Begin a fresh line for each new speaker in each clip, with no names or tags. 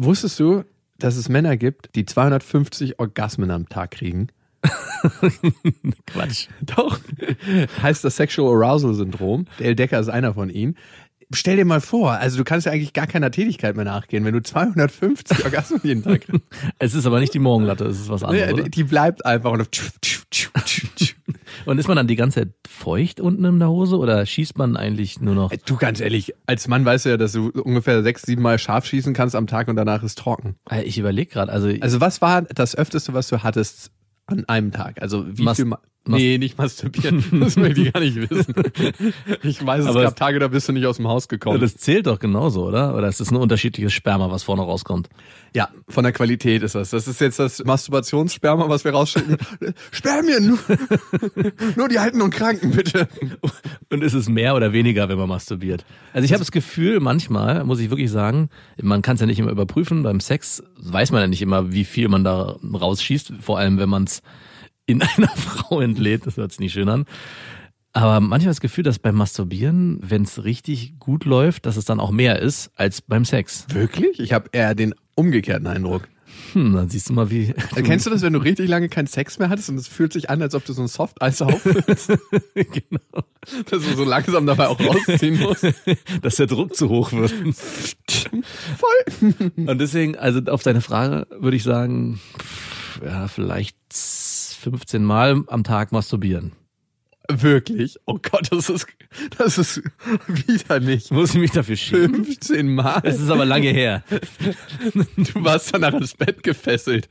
Wusstest du, dass es Männer gibt, die 250 Orgasmen am Tag kriegen?
Quatsch.
Doch. heißt das Sexual Arousal Syndrom. Dale Decker ist einer von ihnen. Stell dir mal vor, also du kannst ja eigentlich gar keiner Tätigkeit mehr nachgehen, wenn du 250 Orgasmen jeden Tag kriegst.
Es ist aber nicht die Morgenlatte, es ist was anderes. Oder?
die- bleibt einfach und
Und ist man dann die ganze Zeit feucht unten in der Hose oder schießt man eigentlich nur noch?
Du ganz ehrlich, als Mann weißt du ja, dass du ungefähr sechs, sieben Mal scharf schießen kannst am Tag und danach ist trocken.
Äh, Ich überlege gerade, also,
Also was war das öfteste, was du hattest an einem Tag? Also wie
Mas-
viel Ma
mas-
Nee, nicht masturbieren. Das möchte ich gar nicht wissen. Ich weiß, es
Aber
gab
es-
Tage, da bist du nicht aus dem Haus gekommen.
das zählt doch genauso, oder? Oder ist das ein unterschiedliches Sperma, was vorne rauskommt?
ja, von der Qualität ist das. Das ist jetzt das Masturbationssperma, was wir rausschicken. Spermien, nur, nur die Alten und Kranken, bitte.
Und ist es mehr oder weniger, wenn man masturbiert? Also ich habe das Gefühl, manchmal, muss ich wirklich sagen, man kann es ja nicht immer überprüfen. Beim Sex weiß man ja nicht immer, wie viel man da rausschießt. Vor allem, wenn man es in einer Frau entlädt. Das hört sich nicht schön an. Aber manchmal das Gefühl, dass beim Masturbieren, wenn es richtig gut läuft, dass es dann auch mehr ist als beim Sex.
Wirklich? Ich habe eher den umgekehrten Eindruck.
Hm, dann siehst du mal, wie.
Kennst du das, wenn du richtig lange keinen Sex mehr hattest und es fühlt sich an, als ob du so ein Soft-Eis auffüllst?
genau.
dass du so langsam dabei auch rausziehen musst?
Dass der Druck zu hoch wird.
Voll.
Und deswegen, also auf deine Frage würde ich sagen, ja, vielleicht 15 Mal am Tag masturbieren.
Wirklich? Oh Gott, das ist, das ist widerlich.
Muss ich mich dafür schämen?
15 Mal.
Es ist aber lange her.
Du warst danach ans Bett gefesselt.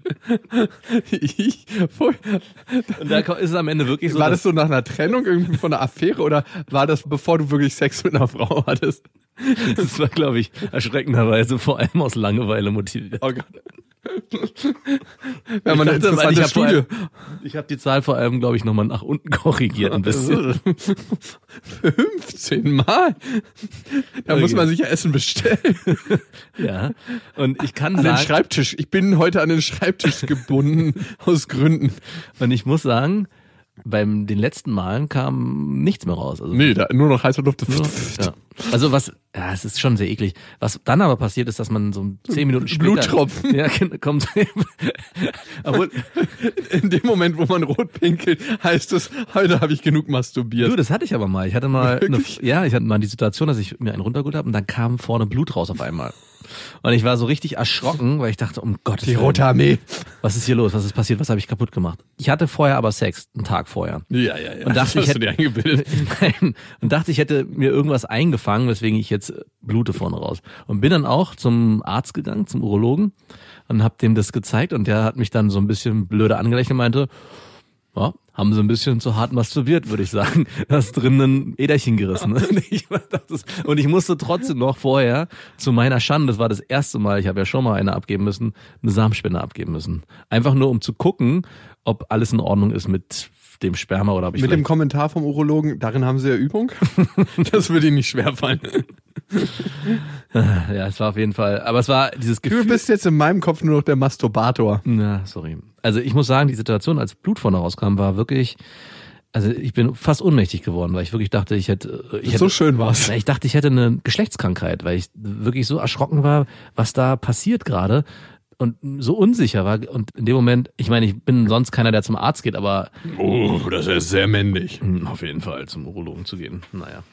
Ich, voll.
Und da ist es am Ende wirklich so.
war das so nach einer Trennung irgendwie von einer Affäre oder war das bevor du wirklich Sex mit einer Frau hattest?
das war, glaube ich, erschreckenderweise vor allem aus Langeweile motiviert.
Oh Gott. Haben eine
Ich dachte, ich hab
Studie.
Ich habe die Zahl vor allem, glaube ich, nochmal nach unten korrigiert ein bisschen.
15 Mal. Da muss man sich ja Essen bestellen.
ja. Und ich kann
An den
sagen,
Schreibtisch. Ich bin heute an den Schreibtisch gebunden aus Gründen.
und ich muss sagen, beim den letzten Malen kam nichts mehr raus. Also
Nee, da nur noch heiße Luft.
Ja. Also was, ja, es ist schon sehr eklig. Was dann aber passiert ist, dass man so zehn Minuten später...
Bluttropfen.
Ja, genau, kommt... Obwohl,
In dem Moment, wo man rot pinkelt, heißt es, heute habe ich genug masturbiert.
du, das hatte ich aber mal. Ich hatte mal, eine, ja, ich hatte mal die Situation, dass ich mir einen runtergeholt habe und dann kam vorne Blut raus auf einmal. Und ich war so richtig erschrocken, weil ich dachte, um Gottes
Die
Willen,
Rote Armee.
was ist hier los? Was ist passiert? Was habe ich kaputt gemacht? Ich hatte vorher aber Sex, einen Tag vorher.
Ja, ja, ja.
Und dachte,
das
ich
hast du
hätte,
dir eingebildet.
Nein, und dachte, ich hätte mir irgendwas eingefangen, weswegen ich jetzt blute vorne raus. Und bin dann auch zum Arzt gegangen, zum Urologen und hab dem das gezeigt und der hat mich dann so ein bisschen blöde angelächelt und meinte, ja, haben sie ein bisschen zu hart masturbiert, würde ich sagen. Hast drinnen ein Äderchen gerissen. Ist- und ich musste trotzdem noch vorher, zu meiner Schande, das war das erste Mal, ich habe ja schon mal eine abgeben müssen, eine Samenspende abgeben müssen. Einfach nur, um zu gucken, ob alles in Ordnung ist mit dem Sperma oder ob ich
Mit dem Kommentar vom Urologen, darin haben sie ja Übung. Das würde ihnen nicht schwerfallen.
Ja, es war auf jeden Fall. Aber es war dieses Gefühl.
Du bist jetzt in meinem Kopf nur noch der Masturbator.
Ja, sorry. Also ich muss sagen, die Situation, als Blut vorne rauskam, war wirklich. Also ich bin fast ohnmächtig geworden, weil ich wirklich dachte, ich hätte. Ich hätte
So schön war's.
Na, ich dachte, ich hätte eine Geschlechtskrankheit, weil ich wirklich so erschrocken war, was da passiert gerade und so unsicher war. Und in dem Moment, ich meine, ich bin sonst keiner, der zum Arzt geht, aber
Oh, das ist sehr männlich.
hm, auf jeden Fall zum Urologen zu gehen. Naja.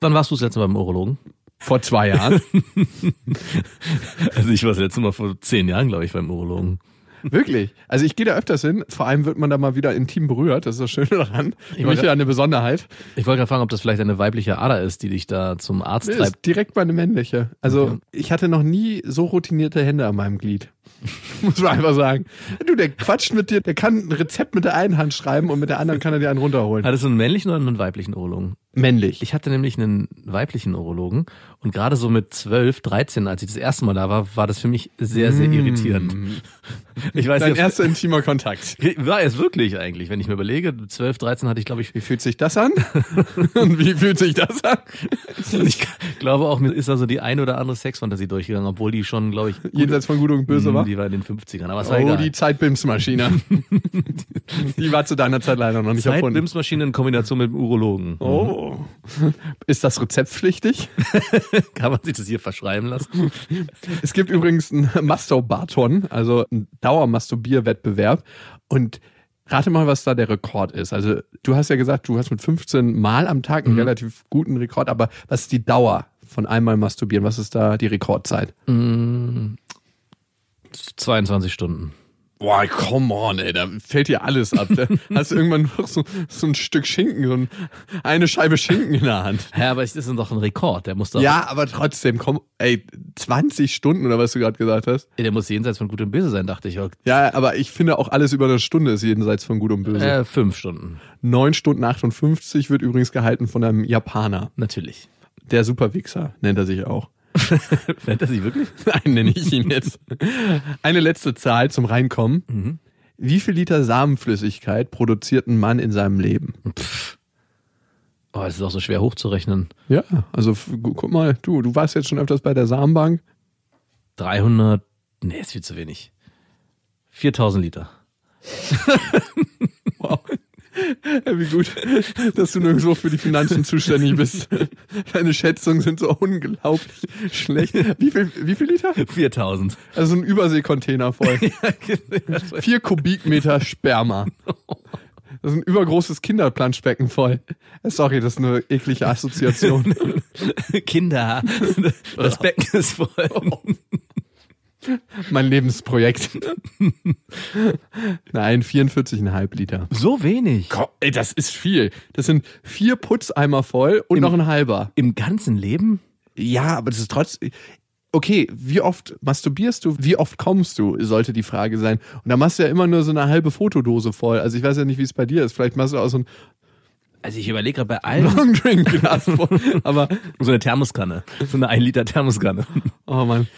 Wann warst du das letzte Mal beim Urologen?
Vor zwei Jahren.
Also ich war das letzte Mal vor zehn Jahren, glaube ich, beim Urologen.
Wirklich. Also ich gehe da öfters hin. Vor allem wird man da mal wieder intim berührt. Das ist das Schöne daran. Ich möchte ja eine Besonderheit.
Ich wollte gerade fragen, ob das vielleicht eine weibliche Ader ist, die dich da zum Arzt treibt.
ist direkt meine männliche. Also ich hatte noch nie so routinierte Hände an meinem Glied. Muss man einfach sagen. Du, der quatscht mit dir, der kann ein Rezept mit der einen Hand schreiben und mit der anderen kann er dir einen runterholen.
Hattest du einen männlichen oder einen weiblichen Urologen?
Männlich.
Ich hatte nämlich einen weiblichen Urologen und gerade so mit 12, 13, als ich das erste Mal da war, war das für mich sehr, sehr irritierend. Ich weiß
Dein
nicht,
erster intimer Kontakt.
war es wirklich eigentlich, wenn ich mir überlege, 12, 13 hatte ich glaube ich,
Wie fühlt sich das an? und wie fühlt sich das an?
und ich glaube auch, mir ist da so die eine oder andere Sexfantasie durchgegangen, obwohl die schon, glaube ich,
Jenseits von Gut und Böse War?
die war in den 50ern, aber es war
Oh,
egal.
die Zeitbimsmaschine. die war zu deiner Zeit leider noch nicht erfunden.
Zeitbimsmaschine in Kombination mit dem Urologen.
Oh. Ist das rezeptpflichtig?
Kann man sich das hier verschreiben lassen?
Es gibt übrigens einen Masturbaton, also einen Dauermasturbierwettbewerb. Und rate mal, was da der Rekord ist. Also du hast ja gesagt, du hast mit 15 Mal am Tag einen relativ guten Rekord, aber was ist die Dauer von einmal masturbieren? Was ist da die Rekordzeit?
22 Stunden.
Boah, come on, ey, da fällt dir alles ab. Da hast du irgendwann noch so, so ein Stück Schinken, so ein, eine Scheibe Schinken in der Hand.
Ja, aber das ist doch ein Rekord. Der muss doch,
Ja, aber trotzdem, komm, ey, 20 Stunden oder was du gerade gesagt hast.
der muss jenseits von Gut und Böse sein, dachte ich.
Ja, aber ich finde auch alles über eine Stunde ist jenseits von Gut und Böse.
Äh, fünf Stunden.
9 Stunden 58 wird übrigens gehalten von einem Japaner.
Natürlich.
Der Superwichser nennt er sich auch.
Er sich wirklich?
Nein, nenne ich ihn jetzt. Eine letzte Zahl zum Reinkommen. Wie viel Liter Samenflüssigkeit produziert ein Mann in seinem Leben?
Oh, es ist auch so schwer hochzurechnen.
Ja, also guck mal, du, du warst jetzt schon öfters bei der Samenbank.
300, nee, ist viel zu wenig. 4000 Liter.
Wie gut, dass du nirgendwo für die Finanzen zuständig bist. Deine Schätzungen sind so unglaublich schlecht. Wie viel, wie viel Liter?
4000.
Also ein Überseekontainer voll. Vier Kubikmeter Sperma. Das ist ein übergroßes Kinderplanschbecken voll. Sorry, das ist eine eklige Assoziation.
Kinder. Das Becken ist voll.
Mein Lebensprojekt. Nein, 44,5 Liter.
So wenig.
Komm, ey, das ist viel. Das sind vier Putzeimer voll und noch ein halber.
Im ganzen Leben?
Ja, aber das ist trotzdem. Okay, wie oft masturbierst du? Wie oft kommst du? Sollte die Frage sein. Und da machst du ja immer nur so eine halbe Fotodose voll. Also ich weiß ja nicht, wie es bei dir ist. Vielleicht machst du auch so ein
Also ich überlege gerade bei allen
Long Drink Glas voll. Aber
so eine Thermoskanne. So eine 1 Liter Thermoskanne.
oh Mann.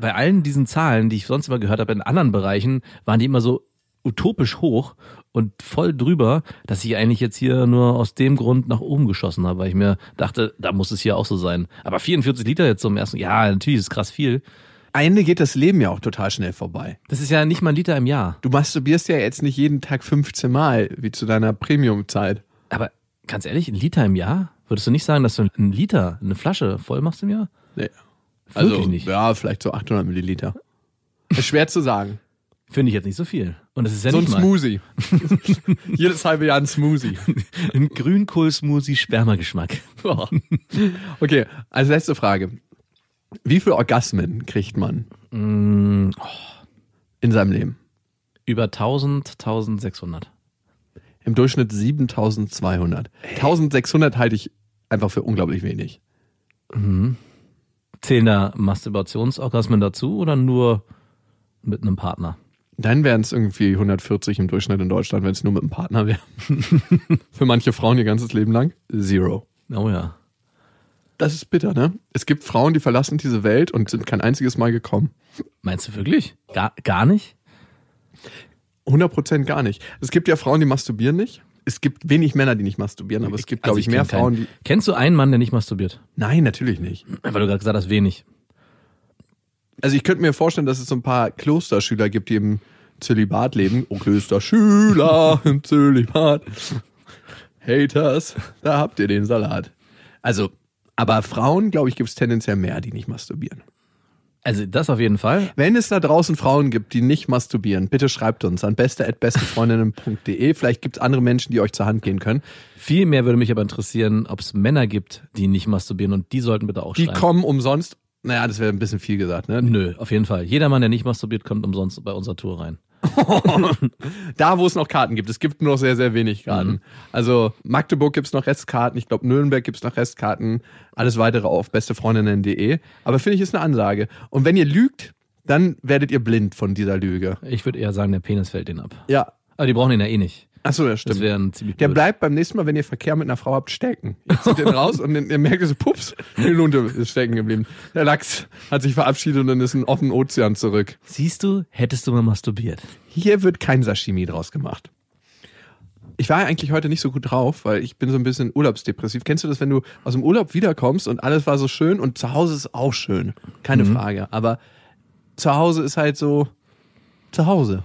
Bei allen diesen Zahlen, die ich sonst immer gehört habe in anderen Bereichen, waren die immer so utopisch hoch und voll drüber, dass ich eigentlich jetzt hier nur aus dem Grund nach oben geschossen habe, weil ich mir dachte, da muss es hier auch so sein. Aber 44 Liter jetzt zum ersten, ja, natürlich ist krass viel.
Ende geht das Leben ja auch total schnell vorbei.
Das ist ja nicht mal ein Liter im Jahr.
Du masturbierst ja jetzt nicht jeden Tag 15 Mal, wie zu deiner Premium-Zeit.
Aber ganz ehrlich, ein Liter im Jahr? Würdest du nicht sagen, dass du einen Liter, eine Flasche voll machst im Jahr?
Nee.
Wirklich
Also,
nicht.
ja, vielleicht so 800 Milliliter. Ist schwer zu sagen.
Finde ich jetzt nicht so viel. Und es ist ja
so ein
nicht mal
Smoothie. Jedes halbe Jahr ein Smoothie.
ein Grünkohl-Smoothie Spermageschmack. Boah.
Okay, als letzte Frage. Wie viele Orgasmen kriegt man
Mm,
in seinem Leben?
Über 1000, 1600.
Im Durchschnitt 7200. 1600 halte ich einfach für unglaublich wenig.
Zählen da Masturbationsorgasmen dazu oder nur mit einem Partner?
Dann wären es irgendwie 140 im Durchschnitt in Deutschland, wenn es nur mit einem Partner wäre. für manche Frauen ihr ganzes Leben lang Zero.
Oh ja.
Das ist bitter, ne? Es gibt Frauen, die verlassen diese Welt und sind kein einziges Mal gekommen.
Meinst du wirklich? Gar, gar nicht?
100 Prozent gar nicht. Es gibt ja Frauen, die masturbieren nicht. Es gibt wenig Männer, die nicht masturbieren, aber es gibt, glaube
Also
ich, mehr
keinen.
Frauen, die.
Kennst du einen Mann, der nicht masturbiert?
Nein, natürlich nicht.
Weil du gerade gesagt hast, wenig.
Also ich könnte mir vorstellen, dass es so ein paar Klosterschüler gibt, die im Zölibat leben. Oh, Klosterschüler im Zölibat. Haters, da habt ihr den Salat. Also, aber Frauen, glaube ich, gibt es tendenziell mehr, die nicht masturbieren.
Also das auf jeden Fall.
Wenn es da draußen Frauen gibt, die nicht masturbieren, bitte schreibt uns an beste.bestefreundinnen.de. Vielleicht gibt es andere Menschen, die euch zur Hand gehen können.
Viel mehr würde mich aber interessieren, ob es Männer gibt, die nicht masturbieren und die sollten bitte auch
Die
schreiben.
kommen umsonst. Naja, das wäre ein bisschen viel gesagt, ne?
Nö, auf jeden Fall. Jeder Mann, der nicht masturbiert, kommt umsonst bei unserer Tour rein.
Da, wo es noch Karten gibt. Es gibt nur noch sehr, sehr wenig Karten. Also Magdeburg gibt's noch Restkarten. Ich glaube, Nürnberg gibt's noch Restkarten. Alles weitere auf bestefreundinnen.de. Aber finde ich, ist eine Ansage. Und wenn ihr lügt, dann werdet ihr blind von dieser Lüge.
Ich würde eher sagen, der Penis fällt den ab.
Ja.
Aber die brauchen ihn ja eh nicht.
Achso, das
Das
stimmt.
wäre ein ziemlich
Der
blöd.
bleibt beim nächsten Mal, wenn ihr Verkehr mit einer Frau habt, stecken. Ihr zieht den raus und ihr merkt so, pups, die Lunte ist stecken geblieben. Der Lachs hat sich verabschiedet und dann ist ein offener Ozean zurück.
Siehst du, hättest du mal masturbiert.
Hier wird kein Sashimi draus gemacht. Ich war eigentlich heute nicht so gut drauf, weil ich bin so ein bisschen urlaubsdepressiv. Kennst du das, wenn du aus dem Urlaub wiederkommst und alles war so schön und zu Hause ist auch schön? Keine Frage. Aber zu Hause ist halt so zu Hause.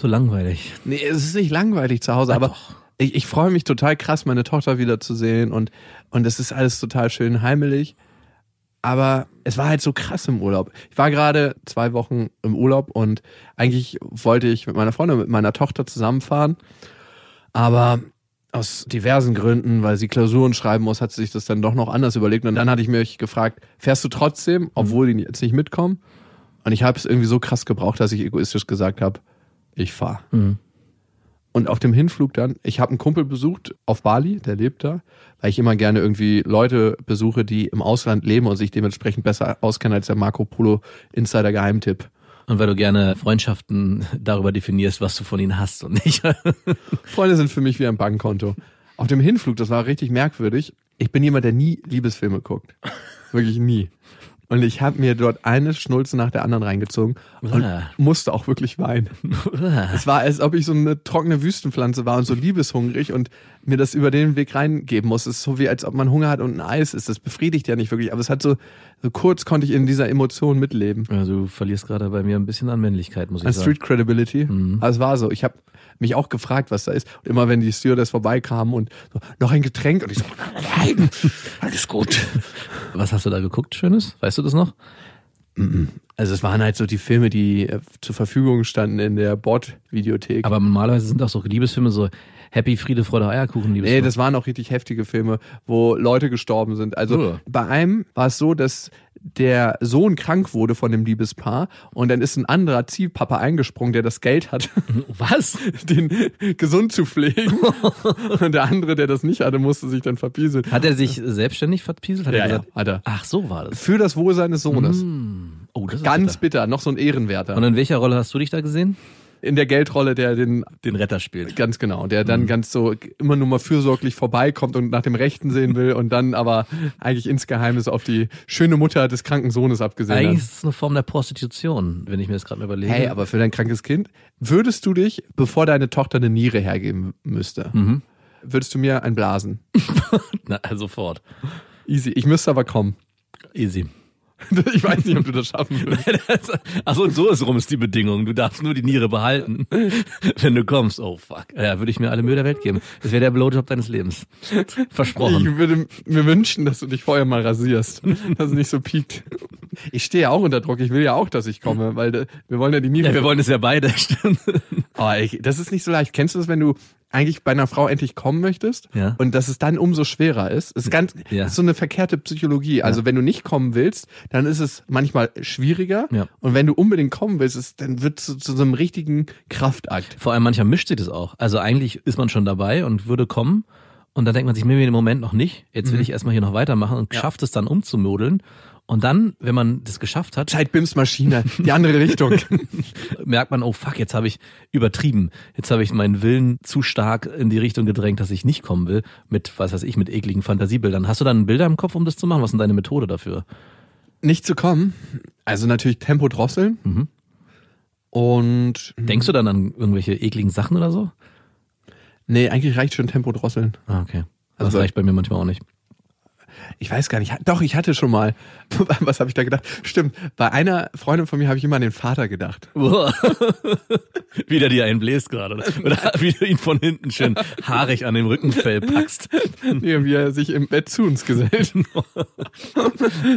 So langweilig.
Nee, es ist nicht langweilig zu Hause, aber ich, ich freue mich total krass, meine Tochter wiederzusehen und, und es ist alles total schön heimelig. Aber es war halt so krass im Urlaub. Ich war gerade zwei Wochen im Urlaub und eigentlich wollte ich mit meiner Freundin, mit meiner Tochter zusammenfahren. Aber aus diversen Gründen, weil sie Klausuren schreiben muss, hat sie sich das dann doch noch anders überlegt. Und dann hatte ich mich gefragt, fährst du trotzdem, obwohl die jetzt nicht mitkommen? Und ich habe es irgendwie so krass gebraucht, dass ich egoistisch gesagt habe, ich fahre. Und auf dem Hinflug dann, ich habe einen Kumpel besucht auf Bali, der lebt da, weil ich immer gerne irgendwie Leute besuche, die im Ausland leben und sich dementsprechend besser auskennen als der Marco Polo Insider Geheimtipp.
Und weil du gerne Freundschaften darüber definierst, was du von ihnen hast und nicht.
Freunde sind für mich wie ein Bankkonto. Auf dem Hinflug, das war richtig merkwürdig. Ich bin jemand, der nie Liebesfilme guckt. Wirklich nie. Und ich habe mir dort eine Schnulze nach der anderen reingezogen und
Ah.
musste auch wirklich weinen. Es war, als ob ich so eine trockene Wüstenpflanze war und so liebeshungrig und mir das über den Weg reingeben muss. Es ist so wie, als ob man Hunger hat und ein Eis ist. Das befriedigt ja nicht wirklich. Aber es hat so, so kurz konnte ich in dieser Emotion mitleben.
Also du verlierst gerade bei mir ein bisschen an Männlichkeit, muss ich
An
sagen.
Street Credibility.
Mhm.
Aber es war so. Ich habe mich auch gefragt, was da ist. Und immer wenn die Stewardess vorbeikam und so, noch ein Getränk und ich so, nein, alles gut.
Was hast du da geguckt, Schönes? Weißt du das noch?
Also es waren halt so die Filme, die äh, zur Verfügung standen in der Bord-Videothek.
Aber normalerweise sind auch so Liebesfilme so Happy, Friede, Freude, Eierkuchen,
Nee,
Liebesfilme.
das waren auch richtig heftige Filme, wo Leute gestorben sind. Also
Oh.
bei einem war es so, dass der Sohn krank wurde von dem Liebespaar und dann ist ein anderer Ziehpapa eingesprungen, der das Geld hat,
Was?
den gesund zu pflegen. und der andere, der das nicht hatte, musste sich dann verpieseln.
Hat er sich selbstständig verpieselt? Hat
Ja,
er
ja,
gesagt,
hat er.
ach so war das.
Für das Wohl seines Sohnes.
Oh, das ist
Ganz
bitter.
bitter, noch so ein Ehrenwerter.
Und in welcher Rolle hast du dich da gesehen?
In der Geldrolle, der den
Den Retter spielt.
Ganz genau, der dann ganz so immer nur mal fürsorglich vorbeikommt und nach dem Rechten sehen will und dann aber eigentlich insgeheim auf die schöne Mutter des kranken Sohnes abgesehen
Eigentlich
hat.
ist es eine Form der Prostitution, wenn ich mir das gerade mal überlege.
Hey, aber für dein krankes Kind, würdest du dich, bevor deine Tochter eine Niere hergeben müsste, würdest du mir ein blasen?
Na, sofort.
Easy. Ich müsste aber kommen.
Easy.
Ich weiß nicht, ob du das schaffen würdest.
Achso, und so ist rum ist die Bedingung. Du darfst nur die Niere behalten, wenn du kommst. Oh fuck. Ja, würde ich mir alle Mühe der Welt geben. Das wäre der Blowjob deines Lebens. Versprochen.
Ich würde mir wünschen, dass du dich vorher mal rasierst, dass es nicht so piekt. Ich stehe ja auch unter Druck. Ich will ja auch, dass ich komme, weil äh, wir wollen ja die Niere.
Ja, wir wollen es ja beide. Stimmt.
Oh, ich, das ist nicht so leicht. Kennst du das, wenn du eigentlich bei einer Frau endlich kommen möchtest
Ja.
und dass es dann umso schwerer ist? Ist ganz,
Ja.
ist so eine verkehrte Psychologie. Also wenn du nicht kommen willst, dann ist es manchmal schwieriger.
Ja.
Und wenn du unbedingt kommen willst, ist, dann wird es zu, zu so einem richtigen Kraftakt.
Vor allem manchmal mischt sich das auch. Also eigentlich ist man schon dabei und würde kommen. Und dann denkt man sich, mir im Moment noch nicht. Jetzt will ich erstmal hier noch weitermachen und schafft es dann umzumodeln. Und dann, wenn man das geschafft hat,
Zeitbims Maschine, die andere Richtung.
merkt man, oh fuck, jetzt habe ich übertrieben. Jetzt habe ich meinen Willen zu stark in die Richtung gedrängt, dass ich nicht kommen will. Mit, was weiß ich, mit ekligen Fantasiebildern. Hast du dann Bilder im Kopf, um das zu machen? Was ist denn deine Methode dafür?
nicht zu kommen. Also natürlich Tempo drosseln.
Mhm.
Und
Denkst du dann an irgendwelche ekligen Sachen oder so?
nee, eigentlich reicht schon Tempo drosseln.
Ah, okay. Also
Also-
das reicht bei mir manchmal auch nicht.
Ich weiß gar nicht. Doch, ich hatte schon mal. Was habe ich da gedacht? Stimmt. Bei einer Freundin von mir habe ich immer an den Vater gedacht.
wie der dir einen bläst gerade. Oder, oder wie du ihn von hinten schön haarig an dem Rückenfell packst.
Nee, wie er sich im Bett zu uns gesellt.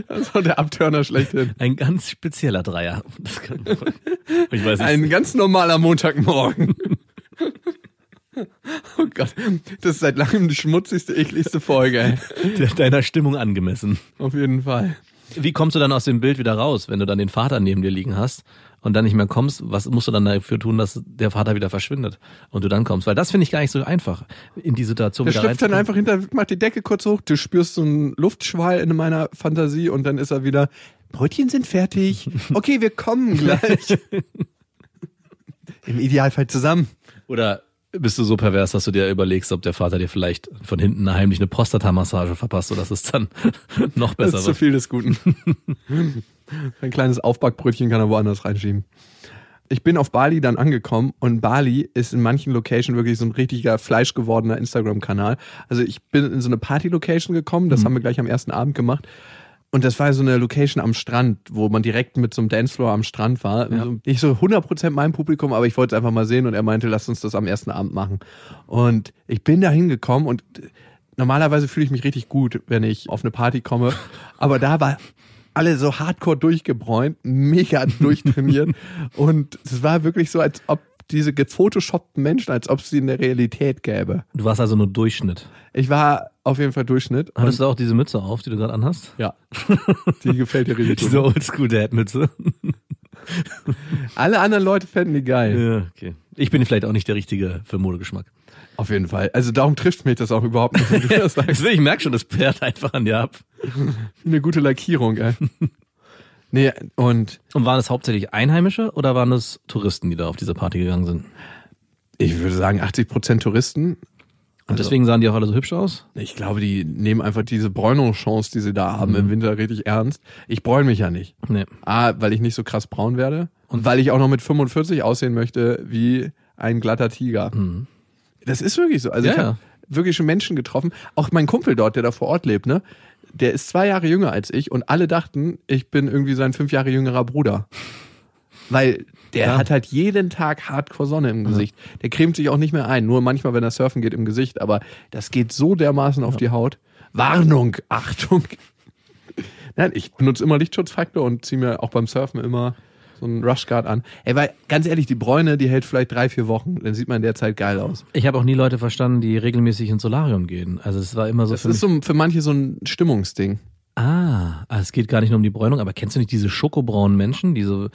Das war der Abtörner schlechthin.
Ein ganz spezieller Dreier. Kann, ich weiß nicht.
Ein ganz normaler Montagmorgen. Oh Gott, das ist seit langem die schmutzigste, ekligste Folge, ey.
deiner Stimmung angemessen.
Auf jeden Fall.
Wie kommst du dann aus dem Bild wieder raus, wenn du dann den Vater neben dir liegen hast und dann nicht mehr kommst? Was musst du dann dafür tun, dass der Vater wieder verschwindet und du dann kommst? Weil das finde ich gar nicht so einfach, in die Situation
Der
wieder
schlüpft dann einfach hinter, macht die Decke kurz hoch, du spürst so einen Luftschwall in meiner Fantasie und dann ist er wieder Brötchen sind fertig. Okay, wir kommen gleich. Im Idealfall zusammen.
Oder bist du so pervers, dass du dir überlegst, ob der Vater dir vielleicht von hinten heimlich eine Prostatamassage verpasst, sodass es dann noch
Das
besser
ist zu
wird?
viel des Guten. Ein kleines Aufbackbrötchen kann er woanders reinschieben. Ich bin auf Bali dann angekommen und Bali ist in manchen Locations wirklich so ein richtiger fleischgewordener Instagram-Kanal. Also ich bin in so eine Party-Location gekommen, das haben wir gleich am ersten Abend gemacht. Und das war so eine Location am Strand, wo man direkt mit so einem Dancefloor am Strand war.
Ja.
Also nicht so 100% mein Publikum, aber ich wollte es einfach mal sehen und er meinte, lass uns das am ersten Abend machen. Und ich bin da hingekommen und normalerweise fühle ich mich richtig gut, wenn ich auf eine Party komme. Aber da war alle so hardcore durchgebräunt, mega durchtrainiert. und es war wirklich so, als ob diese gefotoshoppten Menschen, als ob es sie in der Realität gäbe.
Du warst also nur Durchschnitt.
Ich war auf jeden Fall Durchschnitt.
Hattest du auch diese Mütze auf, die du gerade anhast?
ja, die gefällt dir richtig
Diese. Oldschool-Dad-Mütze.
Alle anderen Leute fänden die geil.
Ja, okay. Ich bin vielleicht auch nicht der Richtige für Modegeschmack.
Auf jeden Fall. Also darum trifft mich das auch überhaupt nicht. wenn du das sagst.
Ich merke schon, das perlt einfach an dir ab.
Eine gute Lackierung, ey. Nee, und
Und waren es hauptsächlich Einheimische oder waren es Touristen, die da auf diese Party gegangen sind?
ich würde sagen 80% Touristen.
Und deswegen sahen die auch alle so hübsch aus?
Ich glaube, die nehmen einfach diese Bräunungschance, die sie da haben im Winter richtig ernst. Ich bräune mich ja nicht.
Nee.
A, weil ich nicht so krass braun werde und weil ich auch noch mit 45 aussehen möchte wie ein glatter Tiger. Das ist wirklich so. Also
Ja,
ich habe wirklich schon Menschen getroffen. Auch mein Kumpel dort, der da vor Ort lebt, ne? Der ist zwei Jahre jünger als ich und alle dachten, ich bin irgendwie sein fünf Jahre jüngerer Bruder. Weil der
Ja.
hat halt jeden Tag Hardcore Sonne im Gesicht. Der cremt sich auch nicht mehr ein. Nur manchmal, wenn er surfen geht, im Gesicht. Aber das geht so dermaßen auf die Haut. Warnung, Achtung. Nein, ich benutze immer Lichtschutzfaktor und ziehe mir auch beim Surfen immer so einen Rushguard an. Ey, weil ganz ehrlich, die Bräune, die hält vielleicht drei, vier Wochen. Dann sieht man in der Zeit geil aus.
Ich habe auch nie Leute verstanden, die regelmäßig ins Solarium gehen. Also es war immer so
Das
für
ist so für manche so ein Stimmungsding.
Ah, also es geht gar nicht nur um die Bräunung, aber kennst du nicht diese schokobraunen Menschen, die so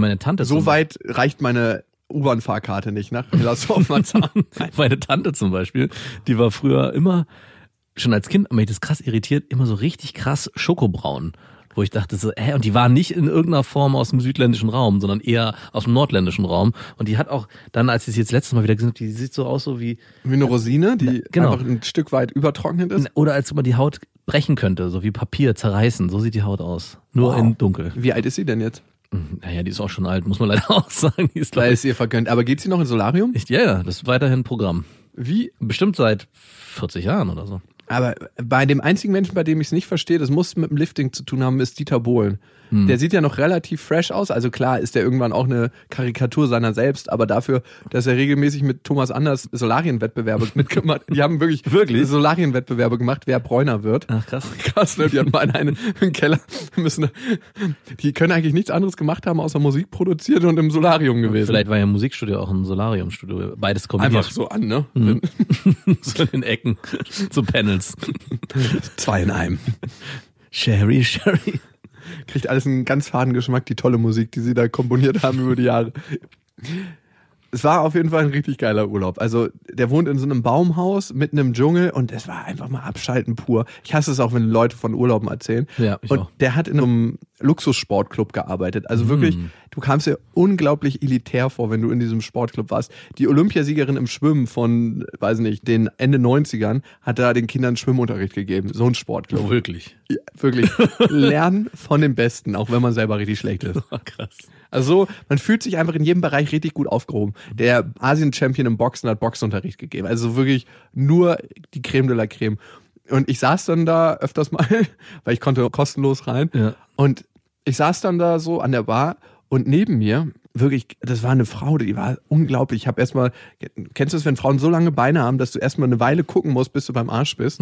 meine Tante
So weit reicht meine U-Bahn-Fahrkarte nicht nach Hellersdorf-Marzahn.
Meine Tante zum Beispiel, die war früher immer, schon als Kind, mich das krass irritiert, immer so richtig krass schokobraun. Wo ich dachte so, hä, und die war nicht in irgendeiner Form aus dem südländischen Raum, sondern eher aus dem nordländischen Raum. Und die hat auch dann, als ich sie jetzt letztes Mal wieder gesehen habe, die sieht so aus so wie,
Wie eine Rosine, die
Genau.
einfach ein Stück weit übertrocknet ist.
oder als ob man die Haut brechen könnte, so wie Papier zerreißen. So sieht die Haut aus. Nur
Wow.
in dunkel.
Wie alt ist sie denn jetzt?
Naja, die ist auch schon alt, muss man leider auch sagen. Die ist, ich,
es ihr vergönnt. Aber geht sie noch ins Solarium?
ich, ja, ja, das ist weiterhin Programm.
Wie?
Bestimmt seit 40 Jahren oder so.
Aber bei dem einzigen Menschen, bei dem ich es nicht verstehe, das muss mit dem Lifting zu tun haben, ist Dieter Bohlen. Der sieht ja noch relativ fresh aus. Also klar ist der irgendwann auch eine Karikatur seiner selbst, aber dafür, dass er regelmäßig mit Thomas Anders Solarienwettbewerbe mitgemacht Die haben wirklich,
Wirklich?
Solarienwettbewerbe gemacht, wer bräuner wird.
Ach krass.
Krass, ne? Die hatten mal eine im Keller müssen. Die können eigentlich nichts anderes gemacht haben, außer Musik produziert und im Solarium gewesen.
Vielleicht war ja Musikstudio auch ein Solariumstudio. Beides kombiniert.
Einfach so an, ne?
so in den Ecken. So Panels.
Zwei in einem.
Sherry, Sherry.
Kriegt alles einen ganz faden Geschmack, die tolle Musik, die sie da komponiert haben über die Jahre. Es war auf jeden Fall ein richtig geiler Urlaub. Also der wohnt in so einem Baumhaus mitten im Dschungel und es war einfach mal abschalten pur. Ich hasse es auch, wenn Leute von Urlauben erzählen.
Ja, ich
und
auch.
der hat in einem Luxussportclub gearbeitet. Also wirklich,
Mm.
du kamst dir unglaublich elitär vor, wenn du in diesem Sportclub warst. Die Olympiasiegerin im Schwimmen von, weiß nicht, den Ende 90ern hat da den Kindern Schwimmunterricht gegeben. So ein Sportclub.
Wirklich.
Ja, wirklich. Lernen von dem Besten, auch wenn man selber richtig schlecht ist.
Oh, krass.
Also man fühlt sich einfach in jedem Bereich richtig gut aufgehoben. Der Asien-Champion im Boxen hat Boxunterricht gegeben. Also wirklich nur die Creme de la Creme. Und ich saß dann da öfters mal, weil ich konnte kostenlos rein.
Ja.
Und ich saß dann da so an der Bar und neben mir, wirklich, das war eine Frau, die war unglaublich. Ich habe erstmal, kennst du es, wenn Frauen so lange Beine haben, dass du erstmal eine Weile gucken musst, bis du beim Arsch bist?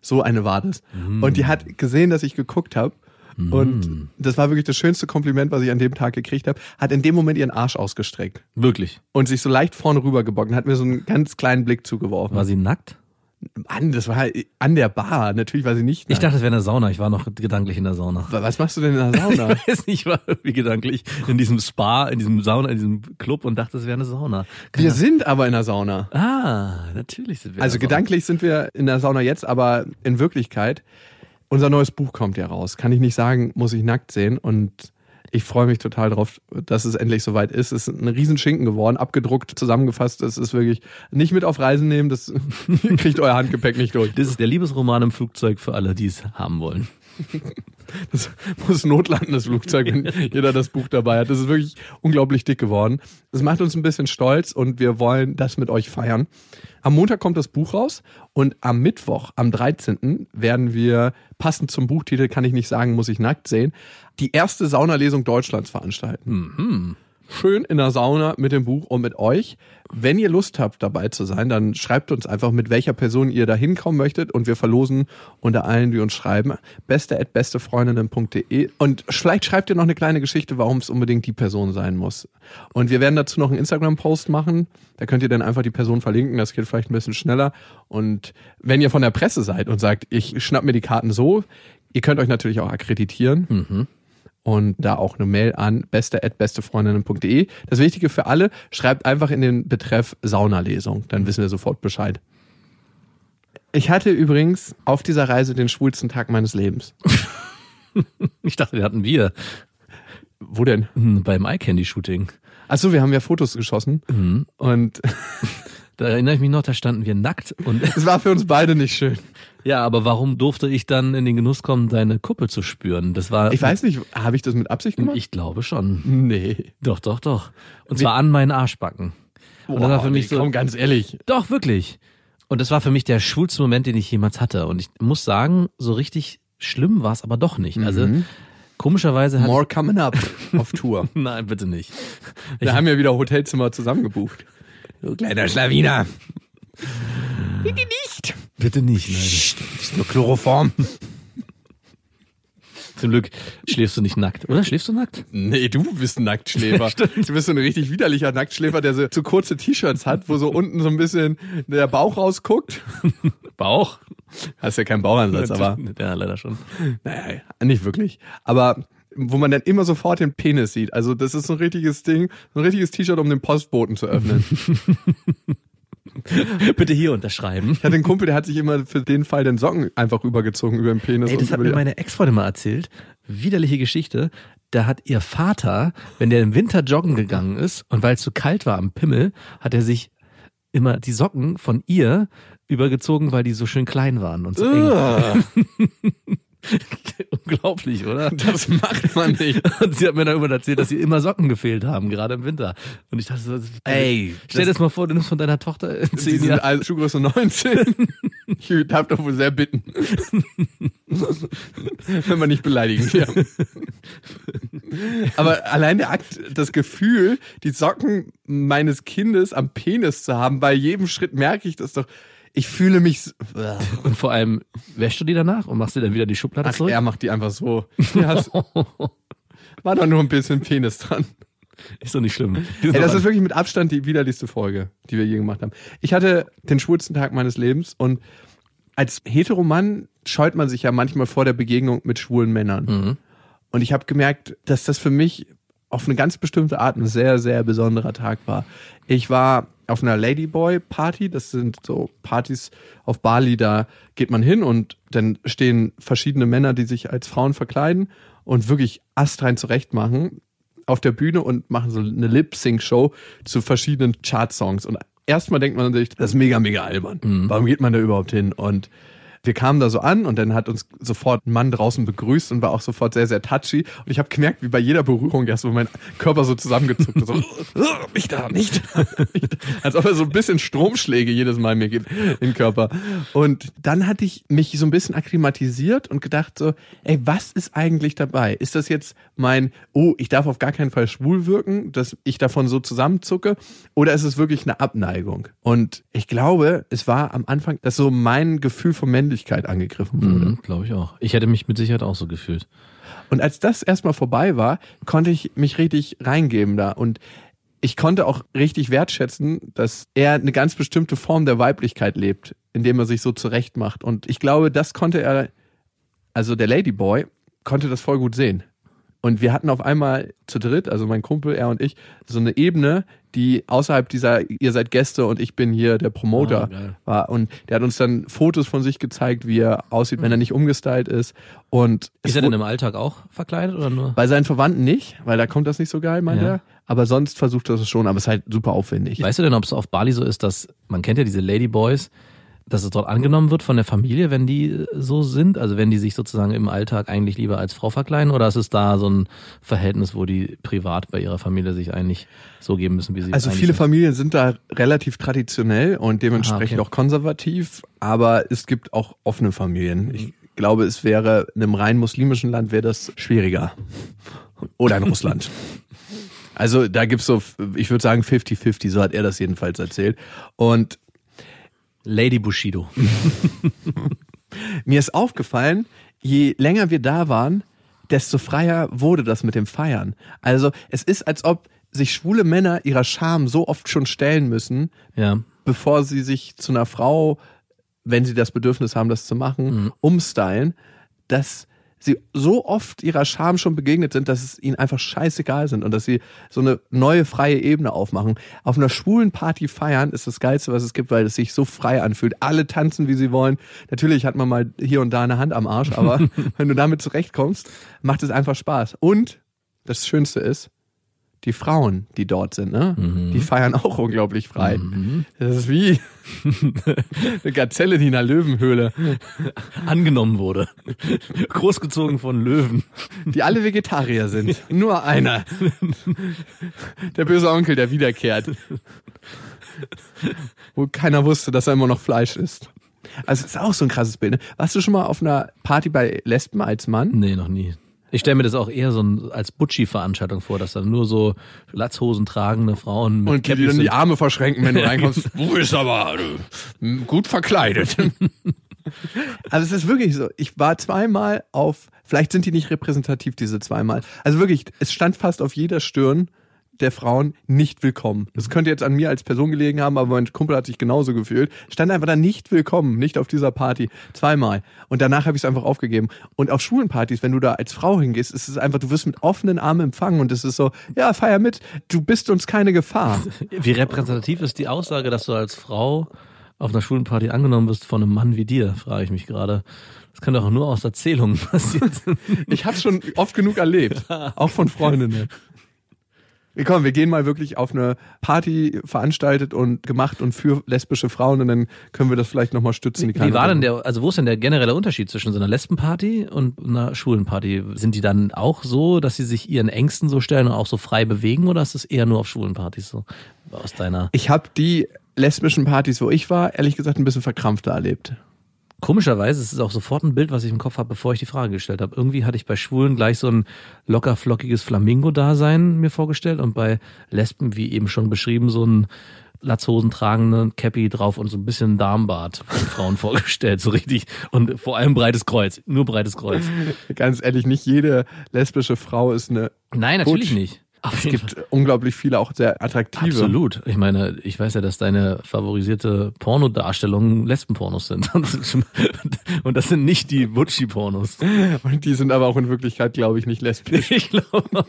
So eine war das. Und die hat gesehen, dass ich geguckt habe. Und das war wirklich das schönste Kompliment, was ich an dem Tag gekriegt habe. Hat in dem Moment ihren Arsch ausgestreckt
Wirklich.
und sich so leicht vorne rüber gebockt und hat mir so einen ganz kleinen Blick zugeworfen.
War sie nackt?
An, das war halt an der Bar. Natürlich war sie nicht.
Ich
nackt.
dachte, es wäre eine Sauna. Ich war noch gedanklich in der Sauna.
was machst du denn in der Sauna?
Ich weiß nicht, ich war irgendwie gedanklich in diesem Spa, in diesem Sauna, in diesem Club und dachte, es wäre eine Sauna.
Wir sind aber in der Sauna.
Ah, natürlich sind wir.
Also
in der Sauna.
gedanklich sind wir in der Sauna jetzt, aber in Wirklichkeit. unser neues Buch kommt ja raus. Kann ich nicht sagen, muss ich nackt sehen. Und ich freue mich total drauf, dass es endlich soweit ist. Es ist ein Riesenschinken geworden, abgedruckt, zusammengefasst. Das ist wirklich nicht mit auf Reisen nehmen, das kriegt euer Handgepäck nicht durch.
Das ist der Liebesroman im Flugzeug für alle, die es haben wollen.
Das muss notlanden, das Flugzeug, wenn jeder das Buch dabei hat. Das ist wirklich unglaublich dick geworden. Das macht uns ein bisschen stolz und wir wollen das mit euch feiern. Am Montag kommt das Buch raus und am Mittwoch, am 13. werden wir, passend zum Buchtitel kann ich nicht sagen, muss ich nackt sehen, die erste Saunalesung Deutschlands veranstalten.
Mhm.
Schön in der Sauna mit dem Buch und mit euch. Wenn ihr Lust habt, dabei zu sein, dann schreibt uns einfach, mit welcher Person ihr da hinkommen möchtet und wir verlosen unter allen, die uns schreiben, beste at bestefreundinnen.de und vielleicht schreibt ihr noch eine kleine Geschichte, warum es unbedingt die Person sein muss. Und wir werden dazu noch einen Instagram-Post machen. Da könnt ihr dann einfach die Person verlinken. Das geht vielleicht ein bisschen schneller. Und wenn ihr von der Presse seid und sagt, ich schnapp mir die Karten so, ihr könnt euch natürlich auch akkreditieren.
Mhm.
Und da auch eine Mail an beste.bestefreundinnen.de. Das Wichtige für alle, schreibt einfach in den Betreff Saunalesung. Dann wissen wir sofort Bescheid. Ich hatte übrigens auf dieser Reise den schwulsten Tag meines Lebens.
Ich dachte, den hatten wir
Wo denn?
hm, beim Eye-Candy-Shooting.
Achso, wir haben ja Fotos geschossen.
Mhm.
Und
Da erinnere ich mich noch, da standen wir nackt und
es war für uns beide nicht schön.
Ja, aber warum durfte ich dann in den Genuss kommen, deine Kuppel zu spüren? Das war
Ich weiß nicht, habe ich das mit Absicht gemacht?
ich glaube schon.
nee.
Doch, doch, doch. Und zwar an meinen Arschbacken. Und das war für mich
nee,
so
Komm, ganz ehrlich.
Doch, wirklich. Und das war für mich der schwulste Moment, den ich jemals hatte. Und ich muss sagen, so richtig schlimm war es aber doch nicht. Also komischerweise hat
More coming up auf Tour.
Nein, bitte nicht.
Wir haben ja wieder Hotelzimmer zusammengebucht. Du kleiner Schlawiner. Bitte nicht.
Bitte nicht. Nein.
Das ist nur Chloroform.
Zum Glück schläfst du nicht nackt, oder? Schläfst du nackt?
Nee, du bist ein Nacktschläfer. du bist so ein richtig widerlicher Nacktschläfer, der so zu kurze T-Shirts hat, wo so unten so ein bisschen der Bauch rausguckt.
Bauch?
Hast ja keinen Bauchansatz, aber
Ja, leider schon.
naja, nicht wirklich. Aber wo man dann immer sofort den Penis sieht. Also das ist so ein richtiges Ding, so ein richtiges T-Shirt, um den Postboten zu öffnen.
Bitte hier unterschreiben.
Ich hatte einen Kumpel, der hat sich immer für den Fall den Socken einfach übergezogen über den Penis.
Ey, das hat mir meine Ex-Freundin mal erzählt. Widerliche Geschichte. Da hat ihr Vater, wenn der im Winter joggen gegangen ist und weil es zu kalt war am Pimmel, hat er sich immer die Socken von ihr übergezogen, weil die so schön klein waren und so eng. Unglaublich, oder?
das macht man nicht.
Und sie hat mir dann irgendwann erzählt, dass ihr immer Socken gefehlt haben, gerade im Winter. Und ich dachte so,
Ey,
stell dir das mal vor, du nimmst von deiner Tochter in
Sie
zehn
sind
Jahren.
also Schuhgröße 19. Ich darf doch wohl sehr bitten. Wenn man nicht beleidigen ja. Aber allein der Akt, das Gefühl, die Socken meines Kindes am Penis zu haben, bei jedem Schritt merke ich das doch. Ich fühle mich. so-
Und vor allem, wäschst du die danach und machst dir dann wieder die Schublade
Ach,
zurück?
er macht die einfach so. Ja, war doch nur ein bisschen Penis dran.
Ist doch nicht schlimm.
Ey, das ist wirklich mit Abstand die widerlichste Folge, die wir je gemacht haben. Ich hatte den schwulsten Tag meines Lebens und als Heteromann scheut man sich ja manchmal vor der Begegnung mit schwulen Männern.
Mhm.
Und ich habe gemerkt, dass das für mich auf eine ganz bestimmte Art ein sehr, sehr besonderer Tag war. Ich war auf einer Ladyboy-Party, das sind so Partys auf Bali, da geht man hin und dann stehen verschiedene Männer, die sich als Frauen verkleiden und wirklich astrein zurecht machen auf der Bühne und machen so eine Lip-Sync-Show zu verschiedenen Chart-Songs. Und erstmal denkt man sich, das ist mega, mega albern. Warum geht man da überhaupt hin? Und wir kamen da so an und dann hat uns sofort ein Mann draußen begrüßt und war auch sofort sehr, sehr touchy. Und ich habe gemerkt, wie bei jeder Berührung erst so mein Körper so zusammengezuckt ist. So, nicht da, nicht da. Als ob er so ein bisschen Stromschläge jedes Mal mir gibt in den Körper. Und dann hatte ich mich so ein bisschen akklimatisiert und gedacht so, ey, was ist eigentlich dabei? Ist das jetzt mein, oh, ich darf auf gar keinen Fall schwul wirken, dass ich davon so zusammenzucke? Oder ist es wirklich eine Abneigung? Und ich glaube, es war am Anfang, dass so mein Gefühl von Männlichkeit angegriffen wurde.
Mhm, Glaube ich auch. Ich hätte mich mit Sicherheit auch so gefühlt.
Und als das erstmal vorbei war, konnte ich mich richtig reingeben da. Und ich konnte auch richtig wertschätzen, dass er eine ganz bestimmte Form der Weiblichkeit lebt, indem er sich so zurecht macht. Und ich glaube, das konnte er, also der Ladyboy, konnte das voll gut sehen. Und wir hatten auf einmal zu dritt, also mein Kumpel, er und ich, so eine Ebene, die außerhalb dieser, ihr seid Gäste und ich bin hier der Promoter
geil.
war. Und der hat uns dann Fotos von sich gezeigt, wie er aussieht, wenn er nicht umgestylt ist. Und
Ist er denn im Alltag auch verkleidet oder nur?
bei seinen Verwandten nicht, weil da kommt das nicht so geil, meint
Ja.
er. Aber sonst versucht er es schon, aber es ist halt super aufwendig.
Weißt du denn, ob es auf Bali so ist, dass man kennt ja diese Ladyboys, dass es dort angenommen wird von der Familie, wenn die äh, so sind? Also wenn die sich sozusagen im Alltag eigentlich lieber als Frau verkleiden oder ist es da so ein Verhältnis, wo die privat bei ihrer Familie sich eigentlich so geben müssen, wie sie
Also viele
sind?
Familien sind da relativ traditionell und dementsprechend
Ah, okay.
auch konservativ, aber es gibt auch offene Familien. Ich glaube, es wäre in einem rein muslimischen Land wäre das schwieriger. Oder in Russland. Also da gibt's so, ich würde sagen 50-50, so hat er das jedenfalls erzählt. Und
Lady Bushido.
mir ist aufgefallen, je länger wir da waren, desto freier wurde das mit dem Feiern. Also es ist, als ob sich schwule Männer ihrer Scham so oft schon stellen müssen,
Ja.
bevor sie sich zu einer Frau, wenn sie das Bedürfnis haben, das zu machen, umstylen, dass sie so oft ihrer Scham schon begegnet sind, dass es ihnen einfach scheißegal sind und dass sie so eine neue freie Ebene aufmachen. Auf einer schwulen Party feiern ist das Geilste, was es gibt, weil es sich so frei anfühlt. Alle tanzen, wie sie wollen. Natürlich hat man mal hier und da eine Hand am Arsch, aber wenn du damit zurechtkommst, macht es einfach Spaß. Und das Schönste ist, die Frauen, die dort sind, ne? Die feiern auch unglaublich frei. Das ist wie eine Gazelle, die in einer Löwenhöhle,
Angenommen wurde. Großgezogen von Löwen.
die alle Vegetarier sind. Nur einer. Der böse Onkel, der wiederkehrt. Wo keiner wusste, dass er immer noch Fleisch isst. Also es ist auch so ein krasses Bild. Ne? Warst du schon mal auf einer Party bei Lesben als Mann?
Nee, noch nie. Ich stelle mir das auch eher so ein, als Butchi-Veranstaltung vor, dass dann nur so Latzhosen tragende Frauen mit
Und die, die dann die. Arme verschränken, wenn du reinkommst. Du bist aber du, gut verkleidet. Also es ist wirklich so. Ich war zweimal auf, vielleicht sind die nicht repräsentativ, diese zweimal. Also wirklich, es stand fast auf jeder Stirn der Frauen nicht willkommen. Das könnte jetzt an mir als Person gelegen haben, aber mein Kumpel hat sich genauso gefühlt. Stand einfach da nicht willkommen, nicht auf dieser Party. Zweimal. Und danach habe ich es einfach aufgegeben. Und auf schwulen Partys, wenn du da als Frau hingehst, ist es einfach, du wirst mit offenen Armen empfangen und es ist so, ja, feier mit, du bist uns keine Gefahr.
Wie repräsentativ ist die Aussage, dass du als Frau auf einer schwulen Party angenommen wirst von einem Mann wie dir, frage ich mich gerade. Das kann doch nur aus Erzählungen passieren.
Ich hab's schon oft genug erlebt. Auch von Freundinnen. Wir kommen, wir gehen mal wirklich auf eine Party veranstaltet und gemacht und für lesbische Frauen und dann können wir das vielleicht nochmal stützen. Die
Wie war denn der, also wo ist denn der generelle Unterschied zwischen so einer Lesbenparty und einer schwulen Party? Sind die dann auch so, dass sie sich ihren Ängsten so stellen und auch so frei bewegen oder ist es eher nur auf schwulen Partys so? Aus deiner.
Ich habe die lesbischen Partys, wo ich war, ehrlich gesagt ein bisschen verkrampfter erlebt.
Komischerweise ist es auch sofort ein Bild, was ich im Kopf habe, bevor ich die Frage gestellt habe. Irgendwie hatte ich bei Schwulen gleich so ein locker flockiges Flamingo-Dasein mir vorgestellt und bei Lesben, wie eben schon beschrieben, so ein Latzhosen tragende Cappy drauf und so ein bisschen Darmbart von Frauen vorgestellt, so richtig. Und vor allem breites Kreuz, nur breites Kreuz.
Ganz ehrlich, nicht jede lesbische Frau ist eine.
Nein, natürlich
Gut.
nicht. Auf
Es gibt unglaublich viele auch sehr attraktive.
Absolut. Ich meine, ich weiß ja, dass deine favorisierte Pornodarstellungen Lesbenpornos sind. Und das sind nicht die Butchi-Pornos.
Und die sind aber auch in Wirklichkeit, glaube ich, nicht lesbisch.
Ich glaube,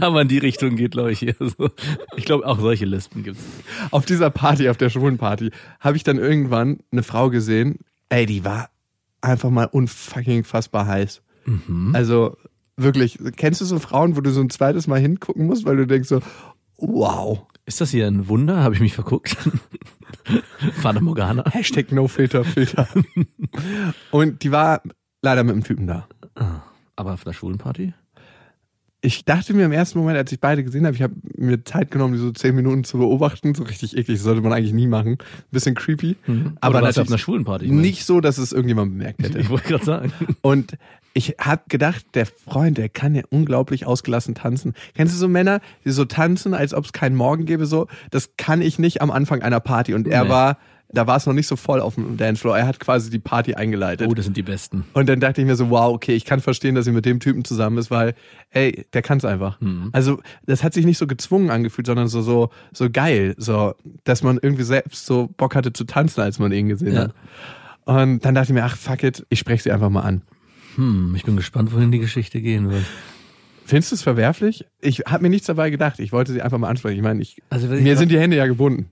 aber in die Richtung geht, glaube ich, hier so. Ich glaube, auch solche Lesben gibt's.
auf dieser Party, auf der schwulen Party, habe ich dann irgendwann eine Frau gesehen, ey, die war einfach mal unfucking fassbar heiß. Also wirklich, kennst du so Frauen, wo du so ein zweites Mal hingucken musst, weil du denkst so, wow,
Ist das hier ein Wunder? Habe ich mich verguckt? Fata Morgana.
Hashtag No Filter Filter. Und die war leider mit einem Typen da.
Aber auf einer schwulen Party?
Ich dachte mir im ersten Moment, als ich beide gesehen habe, ich habe mir Zeit genommen, die so zehn Minuten zu beobachten, so richtig eklig, das sollte man eigentlich nie machen. Ein bisschen creepy.
Aber
Aber
warst auf einer schwulen Party. ich meine.
nicht so, dass es irgendjemand bemerkt hätte.
Ich wollte gerade sagen.
Und ich habe gedacht, der Freund, der kann ja unglaublich ausgelassen tanzen. Kennst du so Männer, die so tanzen, als ob es keinen Morgen gäbe? So, das kann ich nicht am Anfang einer Party. Und er
Nee.
war, da war es noch nicht so voll auf dem Dancefloor. Er hat quasi die Party eingeleitet.
Oh, das sind die Besten.
Und dann dachte ich mir so, wow, okay, ich kann verstehen, dass sie mit dem Typen zusammen ist, weil, ey, der kann's einfach.
Mhm.
Also, das hat sich nicht so gezwungen angefühlt, sondern so, so, so geil, so, dass man irgendwie selbst so Bock hatte zu tanzen, als man ihn gesehen
Ja.
hat. Und dann dachte ich mir, ach, fuck it, ich spreche sie einfach mal an.
Hm, ich bin gespannt, wohin die Geschichte gehen wird.
Findest du es verwerflich? Ich habe mir nichts dabei gedacht. Ich wollte sie einfach mal ansprechen. Ich meine, ich,
Also, ich-
mir sind die Hände ja gebunden.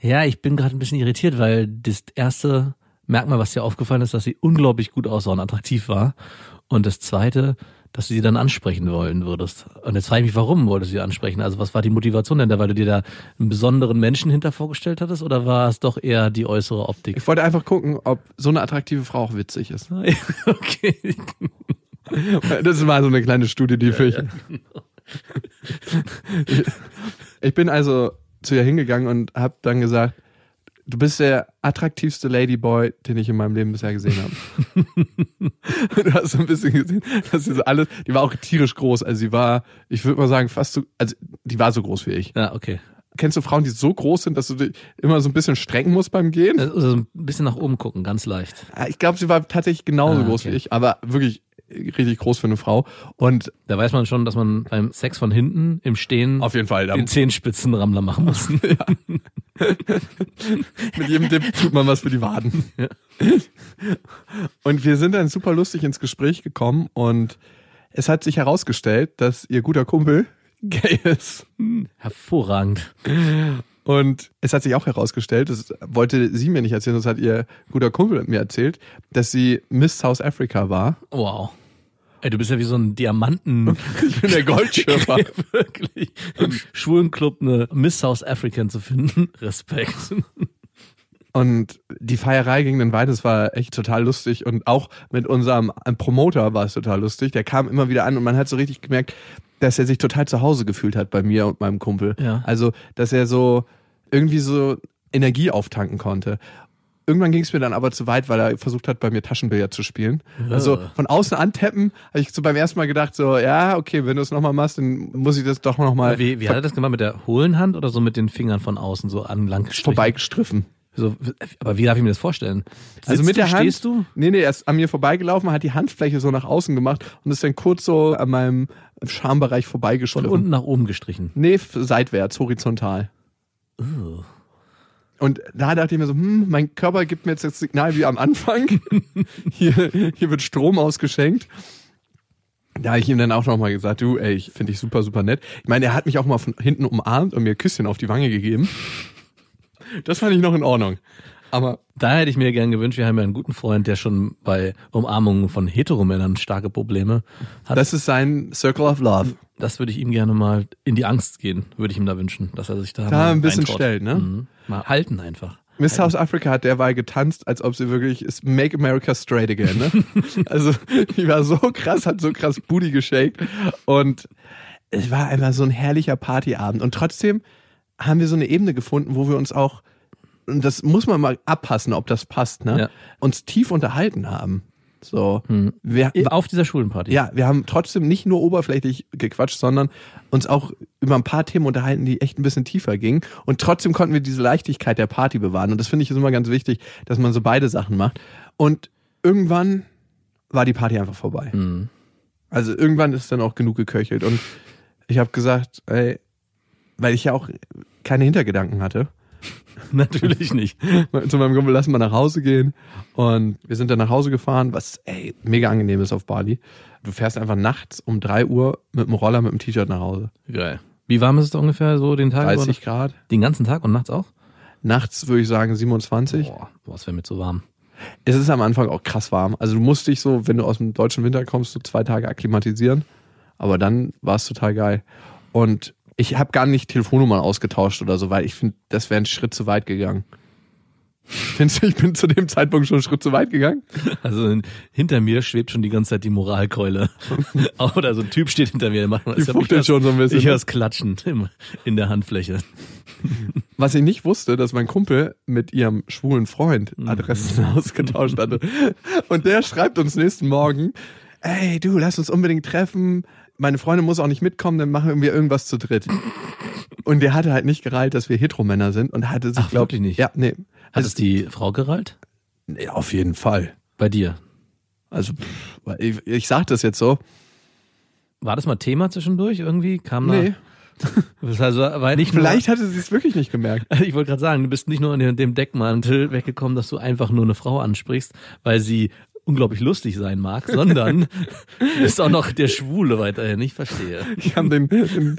Ja, ich bin gerade ein bisschen irritiert, weil das erste Merkmal, was dir aufgefallen ist, dass sie unglaublich gut aussah und attraktiv war. Und das zweite, dass du sie dann ansprechen wollen würdest. Und jetzt frage ich mich, warum wolltest du sie ansprechen? Also was war die Motivation denn da? Weil du dir da einen besonderen Menschen hinter vorgestellt hattest oder war es doch eher die äußere Optik?
Ich wollte einfach gucken, ob so eine attraktive Frau auch witzig ist.
okay.
Das war so eine kleine Studie, die für ich. Ich bin also zu ihr hingegangen und habe dann gesagt, du bist der attraktivste Ladyboy, den ich in meinem Leben bisher gesehen habe. du hast so ein bisschen gesehen, dass sie so alles, die war auch tierisch groß, also sie war, ich würde mal sagen, fast so, also die war so groß wie ich.
Ja, okay.
Kennst du Frauen, die so groß sind, dass du dich immer so ein bisschen strecken musst beim Gehen?
Also ein bisschen nach oben gucken, ganz leicht.
Ich glaube, sie war tatsächlich genauso
Ah,
groß
okay.
wie ich, aber wirklich richtig groß für eine Frau. Und
Da weiß man schon, dass man beim Sex von hinten im Stehen
auf jeden Fall,
den Zehenspitzenrammler machen muss.
Mit jedem Dip tut man was für die Waden. Und wir sind dann super lustig ins Gespräch gekommen und es hat sich herausgestellt, dass ihr guter Kumpel gay ist.
Hervorragend.
Und es hat sich auch herausgestellt, das wollte sie mir nicht erzählen, das hat ihr guter Kumpel mir erzählt, dass sie Miss South Africa war.
Wow. Ey, du bist ja wie so ein Diamanten.
Ich bin der Goldschürfer.
Wirklich. Im schwulen Club eine Miss South African zu finden. Respekt.
Und die Feierei ging dann weiter, es war echt total lustig. Und auch mit unserem Promoter war es total lustig. Der kam immer wieder an und man hat so richtig gemerkt, dass er sich total zu Hause gefühlt hat bei mir und meinem Kumpel.
Ja.
Also, dass er so irgendwie so Energie auftanken konnte. Irgendwann ging es mir dann aber zu weit, weil er versucht hat, bei mir Taschenbillard zu spielen. Also von außen antappen, habe ich so beim ersten Mal gedacht, so, ja, okay, wenn du es nochmal machst, dann muss ich das doch nochmal
Wie, wie hat er das gemacht? Mit der hohlen Hand oder so mit den Fingern von außen so anlang gestrichen?
vorbeigestriffen.
So, aber wie darf ich mir das vorstellen?
Also
Sitzt
mit
du,
der Hand.
Stehst du?
Nee, nee, er ist an mir vorbeigelaufen, hat die Handfläche so nach außen gemacht und ist dann kurz so an meinem Schambereich
Von
vorbeigestriffen.
unten nach oben gestrichen.
Nee, seitwärts, horizontal. Und da dachte ich mir so, hm, mein Körper gibt mir jetzt das Signal wie am Anfang. hier, hier wird Strom ausgeschenkt. Da habe ich ihm dann auch nochmal gesagt, du, ey, ich finde dich super, super nett. Ich meine, er hat mich auch mal von hinten umarmt und mir Küsschen auf die Wange gegeben. Das fand ich noch in Ordnung. Aber
Da hätte ich mir gern gewünscht, wir haben ja einen guten Freund, der schon bei Umarmungen von Heteromännern starke Probleme hat.
das ist sein Circle of Love.
Das würde ich ihm gerne mal in die Angst gehen, würde ich ihm da wünschen, dass er sich da,
Da
mal
ein bisschen
reintraut.
stellt, ne?
Mhm. Mal halten einfach.
Miss South Africa hat derweil getanzt, als ob sie wirklich ist Make America Straight Again. Ne? also die war so krass, hat so krass Booty geshakt und es war einfach so ein herrlicher Partyabend und trotzdem haben wir so eine Ebene gefunden, wo wir uns auch und das muss man mal abpassen, ob das passt, ne?
Ja.
Uns tief unterhalten haben. So,
Hm.
wir,
Auf dieser Schulenparty.
ja, wir haben trotzdem nicht nur oberflächlich gequatscht, sondern uns auch über ein paar Themen unterhalten, die echt ein bisschen tiefer gingen. Und trotzdem konnten wir diese Leichtigkeit der Party bewahren. Und das finde ich ist immer ganz wichtig, dass man so beide Sachen macht. Und irgendwann war die Party einfach vorbei.
Mhm.
Also irgendwann ist dann auch genug geköchelt. Und ich habe gesagt, ey, weil ich ja auch keine Hintergedanken hatte,
Natürlich nicht.
zu meinem Kumpel, lass mal nach Hause gehen. Und wir sind dann nach Hause gefahren, was ey, mega angenehm ist auf Bali. Du fährst einfach nachts um 3 Uhr mit dem Roller, mit dem T-Shirt nach Hause.
Geil. Wie warm ist es da ungefähr so den Tag? über?
30 Grad.
Den ganzen Tag und nachts auch?
Nachts würde ich sagen 27.
Boah, boah, es wäre mir zu warm.
Es ist am Anfang auch krass warm. Also du musst dich so, wenn du aus dem deutschen Winter kommst, so zwei Tage akklimatisieren. Aber dann war es total geil. Und ich habe gar nicht Telefonnummern ausgetauscht oder so, weil ich finde, das wäre ein Schritt zu weit gegangen. Findest du, ich bin zu dem Zeitpunkt schon einen Schritt zu weit gegangen?
Also in- hinter mir schwebt schon die ganze Zeit die Moralkeule. Oder so ein Typ steht hinter mir. der macht-
Die
ich
fuchtelt
ich
schon so ein bisschen,
Ich
ne?
höre es klatschen in der Handfläche.
Was ich nicht wusste, dass mein Kumpel mit ihrem schwulen Freund Adressen ausgetauscht hatte. Und der schreibt uns nächsten Morgen, ey du, lass uns unbedingt treffen. Meine Freundin muss auch nicht mitkommen, dann machen wir irgendwas zu dritt. Und der hatte halt nicht gereilt, dass wir Heteromänner sind und hatte sich,
Ach,
glaub,
wirklich nicht?
Ja, nee.
Hat es die Frau gerallt?
nee, auf jeden Fall.
Bei dir?
Also, ich, ich sag das jetzt so.
War das mal Thema zwischendurch irgendwie? Kam
Nee.
da? Also, war nicht nur,
Vielleicht hatte sie es wirklich nicht gemerkt.
Ich wollte gerade sagen, du bist nicht nur in dem Deckmantel weggekommen, dass du einfach nur eine Frau ansprichst, weil sie unglaublich lustig sein mag, sondern ist auch noch der Schwule weiterhin. Ich verstehe.
Die haben den, den,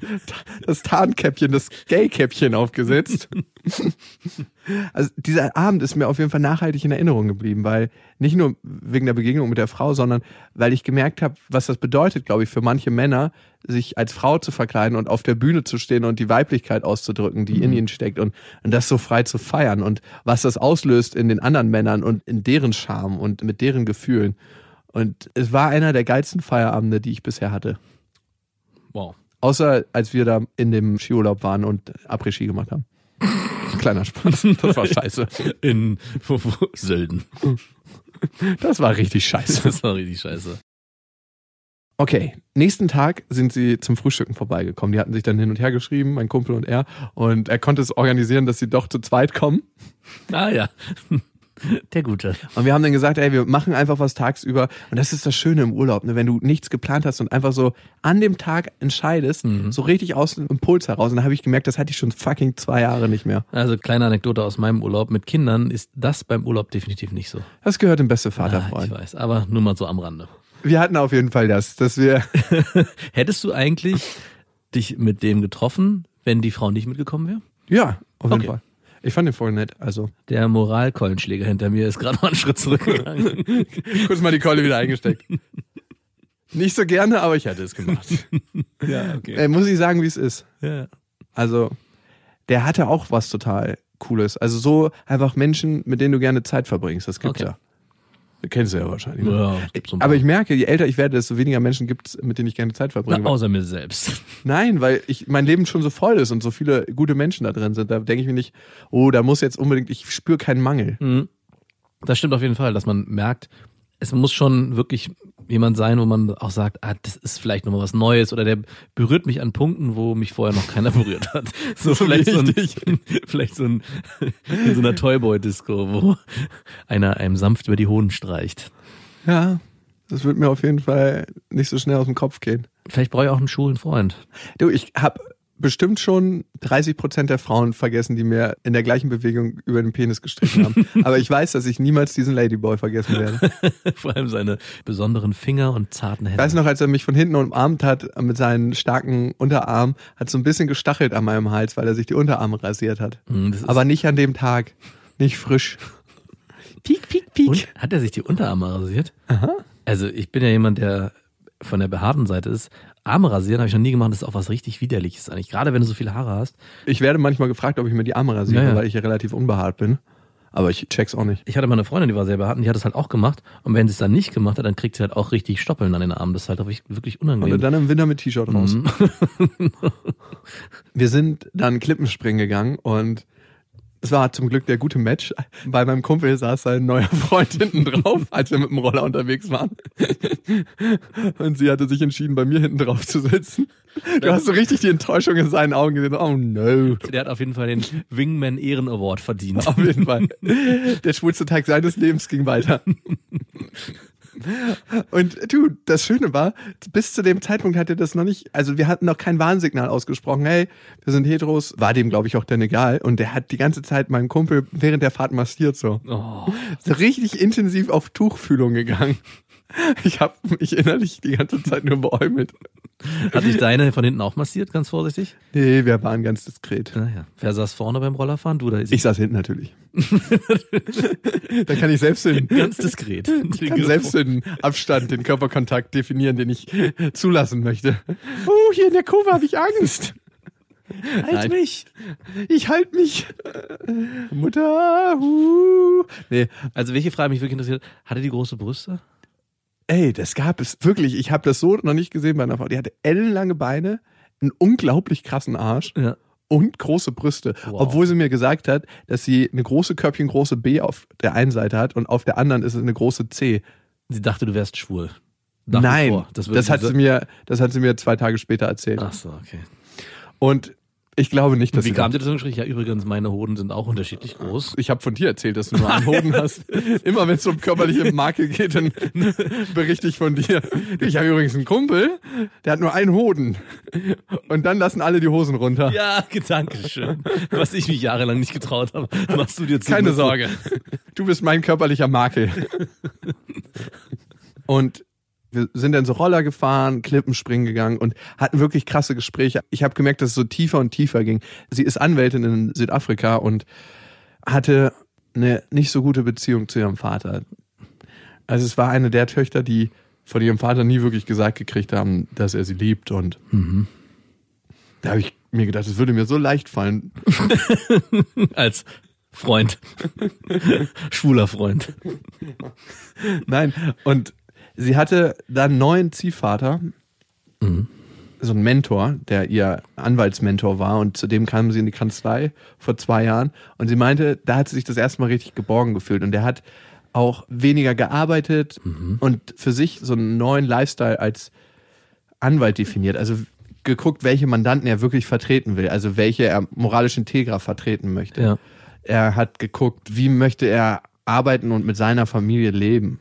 das Tarnkäppchen, das Gay-Käppchen aufgesetzt. Also dieser Abend ist mir auf jeden Fall nachhaltig in Erinnerung geblieben, weil nicht nur wegen der Begegnung mit der Frau, sondern weil ich gemerkt habe, was das bedeutet, glaube ich, für manche Männer, sich als Frau zu verkleiden und auf der Bühne zu stehen und die Weiblichkeit auszudrücken, die in ihnen steckt und, und das so frei zu feiern und was das auslöst in den anderen Männern und in deren Charme und mit deren Gefühlen. Und es war einer der geilsten Feierabende, die ich bisher hatte.
Wow.
Außer als wir da in dem Skiurlaub waren und Après-Ski gemacht haben. Kleiner Spaß. Das war scheiße.
In wo, wo, Sölden.
Das war richtig scheiße.
Das war richtig scheiße.
Okay, nächsten Tag sind sie zum Frühstücken vorbeigekommen. Die hatten sich dann hin und her geschrieben, mein Kumpel und er. Und er konnte es organisieren, dass sie doch zu zweit kommen.
Ah ja. Der Gute.
Und wir haben dann gesagt, ey, wir machen einfach was tagsüber. Und das ist das Schöne im Urlaub, ne? wenn du nichts geplant hast und einfach so an dem Tag entscheidest, so richtig aus dem Impuls heraus. Und da habe ich gemerkt, das hatte ich schon fucking zwei Jahre nicht mehr.
Also kleine Anekdote aus meinem Urlaub. Mit Kindern ist das beim Urlaub definitiv nicht so.
Das gehört im beste
Ah,
Vaterfreund.
ich weiß, aber nur mal so am Rande.
wir hatten auf jeden Fall das, dass wir
Hättest du eigentlich dich mit dem getroffen, wenn die Frau nicht mitgekommen wäre?
Ja, auf jeden
Okay.
Fall. Ich fand den voll nett. Also
Der Moralkeulenschläger hinter mir ist gerade mal einen Schritt zurückgegangen.
kurz mal die Keule wieder eingesteckt. Nicht so gerne, aber ich hätte es gemacht.
ja, okay.
Äh, muss ich sagen, wie es ist.
Ja.
Also, der hatte auch was total Cooles. Also so einfach Menschen, mit denen du gerne Zeit verbringst. Das gibt's
Okay.
ja. Kennst du ja wahrscheinlich. ne?
Ja, es gibt so
Aber ich merke, je älter ich werde, desto weniger Menschen gibt's, mit denen ich gerne Zeit verbringe.
Na, außer mir selbst.
Nein, weil ich mein Leben schon so voll ist und so viele gute Menschen da drin sind. Da denke ich mir nicht, oh, da muss jetzt unbedingt, ich spüre keinen Mangel.
Mhm. Das stimmt auf jeden Fall, dass man merkt, es muss schon wirklich jemand sein, wo man auch sagt, ah, das ist vielleicht nochmal was Neues oder der berührt mich an Punkten, wo mich vorher noch keiner berührt hat. So,
So
vielleicht, so ein, vielleicht so ein in so einer Toyboy-Disco, wo einer einem sanft über die Hoden streicht.
Ja, das wird mir auf jeden Fall nicht so schnell aus dem Kopf gehen.
Vielleicht brauche ich auch einen schwulen Freund.
Du, ich habe bestimmt schon 30 Prozent der Frauen vergessen, die mir in der gleichen Bewegung über den Penis gestrichen haben. Aber ich weiß, dass ich niemals diesen Ladyboy vergessen werde.
Vor allem seine besonderen Finger und zarten
Ich
Hände.
weiß noch, als er mich von hinten umarmt hat mit seinen starken Unterarmen, hat so ein bisschen gestachelt an meinem Hals, weil er sich die Unterarme rasiert hat.
Mm,
Aber nicht an dem Tag. Nicht frisch. Piek, piek, piek.
Und hat er sich die Unterarme rasiert? Also ich bin ja jemand, der von der behaarten Seite ist. Arme rasieren habe ich noch nie gemacht. Das ist auch was richtig widerliches eigentlich. Gerade wenn du so viele Haare hast.
Ich werde manchmal gefragt, ob ich mir die Arme rasiere,
Ja, ja.
weil ich ja relativ unbehaart bin. Aber ich check's auch nicht.
Ich hatte mal eine Freundin, die war sehr behaart und die hat das halt auch gemacht. Und wenn sie es dann nicht gemacht hat, dann kriegt sie halt auch richtig Stoppeln an den Armen. Das ist halt wirklich, wirklich
Und
unangenehm.
dann im Winter mit T-Shirt raus.
Mhm.
Wir sind dann Klippenspringen gegangen und es war zum Glück der gute Match. Bei meinem Kumpel saß sein neuer Freund hinten drauf, als wir mit dem Roller unterwegs waren. Und sie hatte sich entschieden, bei mir hinten drauf zu sitzen. Du hast so richtig die Enttäuschung in seinen Augen gesehen. Oh no.
Der hat auf jeden Fall den Wingman Ehren Award verdient.
Auf jeden Fall. Der schwulste Tag seines Lebens ging weiter. Und du, das Schöne war, bis zu dem Zeitpunkt hat er das noch nicht, also wir hatten noch kein Warnsignal ausgesprochen, hey, wir sind Heteros, war dem glaube ich auch dann egal. Und der hat die ganze Zeit meinen Kumpel während der Fahrt massiert so.
Oh,
So richtig intensiv auf Tuchfühlung gegangen. Ich habe mich innerlich die ganze Zeit nur beäumelt.
hat dich deine von hinten auch massiert, ganz vorsichtig?
Nee, wir waren ganz diskret.
Naja. Wer saß vorne beim Rollerfahren? Du oder
Ich saß hinten natürlich. da kann ich selbst den,
Ganz diskret.
ich kann selbst den Abstand, den Körperkontakt definieren, den ich zulassen möchte. Oh, hier in der Kurve habe ich Angst.
Halt
Nein.
mich.
Ich halt mich. Mutter. Uh. Nee,
Also welche Frage mich wirklich interessiert, hatte die große Brüste?
Ey, das gab es wirklich. Ich habe das so noch nicht gesehen bei einer Frau. Die hatte ellenlange Beine, einen unglaublich krassen Arsch
Ja.
und große Brüste.
Wow.
Obwohl sie mir gesagt hat, dass sie eine große Körbchen, große B auf der einen Seite hat und auf der anderen ist es eine große C.
Sie dachte, du wärst schwul. Nach
Nein, das,
würde
hat
sie-
sie mir, das hat sie mir zwei Tage später erzählt.
Ach so, okay.
Und ich glaube nicht, dass
Wie kam dir das Gespräch? Ja, übrigens, meine Hoden sind auch unterschiedlich groß.
ich habe von dir erzählt, dass du nur einen Hoden hast. Immer wenn es um körperliche Makel geht, dann berichte ich von dir. Ich habe übrigens einen Kumpel, der hat nur einen Hoden. Und dann lassen alle die Hosen runter.
Ja, danke schön. Was ich mich jahrelang nicht getraut habe, machst du dir zu.
Keine Sorge. Du bist mein körperlicher Makel. Und wir sind dann so Roller gefahren, Klippenspringen gegangen und hatten wirklich krasse Gespräche. Ich habe gemerkt, dass es so tiefer und tiefer ging. Sie ist Anwältin in Südafrika und hatte eine nicht so gute Beziehung zu ihrem Vater. Also es war eine der Töchter, die von ihrem Vater nie wirklich gesagt gekriegt haben, dass er sie liebt und da habe ich mir gedacht, es würde mir so leicht fallen.
Als Freund. Schwuler Freund.
Nein, und sie hatte dann einen neuen Ziehvater, so einen Mentor, der ihr Anwaltsmentor war und zu dem kam sie in die Kanzlei vor zwei Jahren und sie meinte, da hat sie sich das erste Mal richtig geborgen gefühlt und der hat auch weniger gearbeitet und für sich so einen neuen Lifestyle als Anwalt definiert. Also geguckt, welche Mandanten er wirklich vertreten will, also welche er moralisch integra vertreten möchte.
Ja.
Er hat geguckt, wie möchte er arbeiten und mit seiner Familie leben.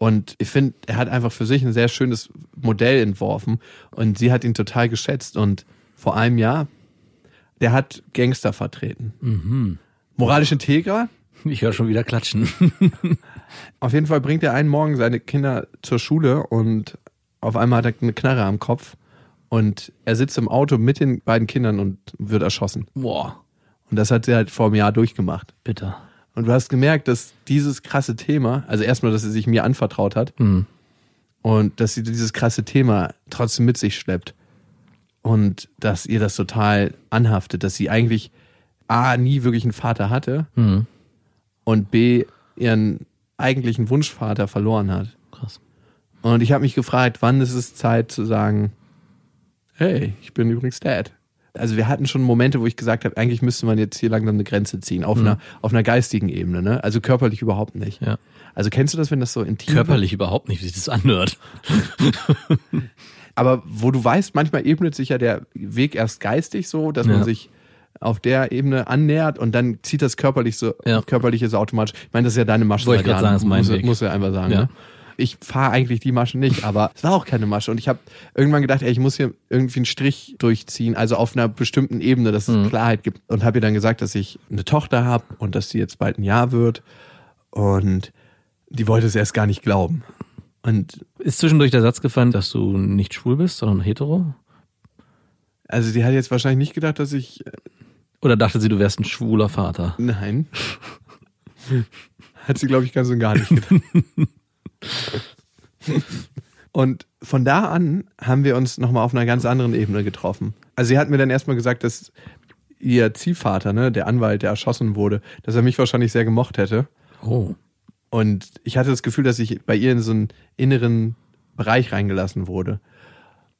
Und ich finde, er hat einfach für sich ein sehr schönes Modell entworfen und sie hat ihn total geschätzt. Und vor einem Jahr, der hat Gangster vertreten. Moralisch integra.
Ich höre schon wieder klatschen.
Auf jeden Fall bringt er einen Morgen seine Kinder zur Schule und auf einmal hat er eine Knarre am Kopf und er sitzt im Auto mit den beiden Kindern und wird erschossen.
Boah,
Und das hat sie halt vor einem Jahr durchgemacht.
bitter.
Und du hast gemerkt, dass dieses krasse Thema, also erstmal, dass sie sich mir anvertraut hat
Mhm.
und dass sie dieses krasse Thema trotzdem mit sich schleppt und dass ihr das total anhaftet, dass sie eigentlich A, nie wirklich einen Vater hatte
Mhm.
und B, ihren eigentlichen Wunschvater verloren hat.
Krass.
Und ich habe mich gefragt, wann ist es Zeit zu sagen, hey, ich bin übrigens Dad. Also wir hatten schon Momente, wo ich gesagt habe, eigentlich müsste man jetzt hier langsam eine Grenze ziehen, auf, einer, auf einer geistigen Ebene, ne? Also körperlich überhaupt nicht.
Ja.
Also kennst du das, wenn das so intim
Körperlich überhaupt nicht, wie sich das anhört.
wird? Aber wo du weißt, manchmal ebnet sich ja der Weg erst geistig so, dass
Ja.
man sich auf der Ebene annähert und dann zieht das körperlich so,
Ja.
körperlich so automatisch. Ich meine, das ist ja deine Masche.
Wollte ich
Jahren.
sagen, ist mein
muss,
Weg.
Muss ja einfach sagen.
Ja.
Ne? Ich fahre eigentlich die Masche nicht, aber es war auch keine Masche. Und ich habe irgendwann gedacht, ey, ich muss hier irgendwie einen Strich durchziehen, also auf einer bestimmten Ebene, dass es
Mhm.
Klarheit gibt. Und habe ihr dann gesagt, dass ich eine Tochter habe und dass sie jetzt bald ein Jahr wird. Und die wollte es erst gar nicht glauben. Und
Ist zwischendurch der Satz gefallen, dass du nicht schwul bist, sondern hetero?
also sie hat jetzt wahrscheinlich nicht gedacht, dass ich
Oder dachte sie, du wärst ein schwuler Vater?
Nein. Hat sie, glaube ich, ganz und gar nicht gedacht. Und von da an haben wir uns nochmal auf einer ganz anderen Ebene getroffen. Also sie hat mir dann erstmal gesagt, dass ihr Ziehvater, ne, der Anwalt, der erschossen wurde, dass er mich wahrscheinlich sehr gemocht hätte.
Oh.
Und ich hatte das Gefühl, dass ich bei ihr in so einen inneren Bereich reingelassen wurde.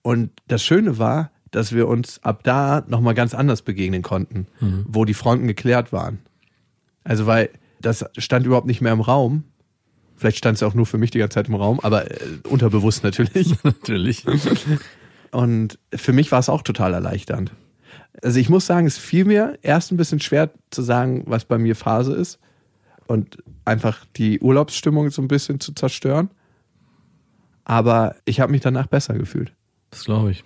Und das Schöne war, dass wir uns ab da nochmal ganz anders begegnen konnten, wo die Fronten geklärt waren. Also, weil das stand überhaupt nicht mehr im Raum. Vielleicht stand es auch nur für mich die ganze Zeit im Raum, aber äh, unterbewusst natürlich.
Natürlich.
Und für mich war es auch total erleichternd. Also ich muss sagen, es fiel mir erst ein bisschen schwer zu sagen, was bei mir Phase ist und einfach die Urlaubsstimmung so ein bisschen zu zerstören. Aber ich habe mich danach besser gefühlt,
Das glaube ich.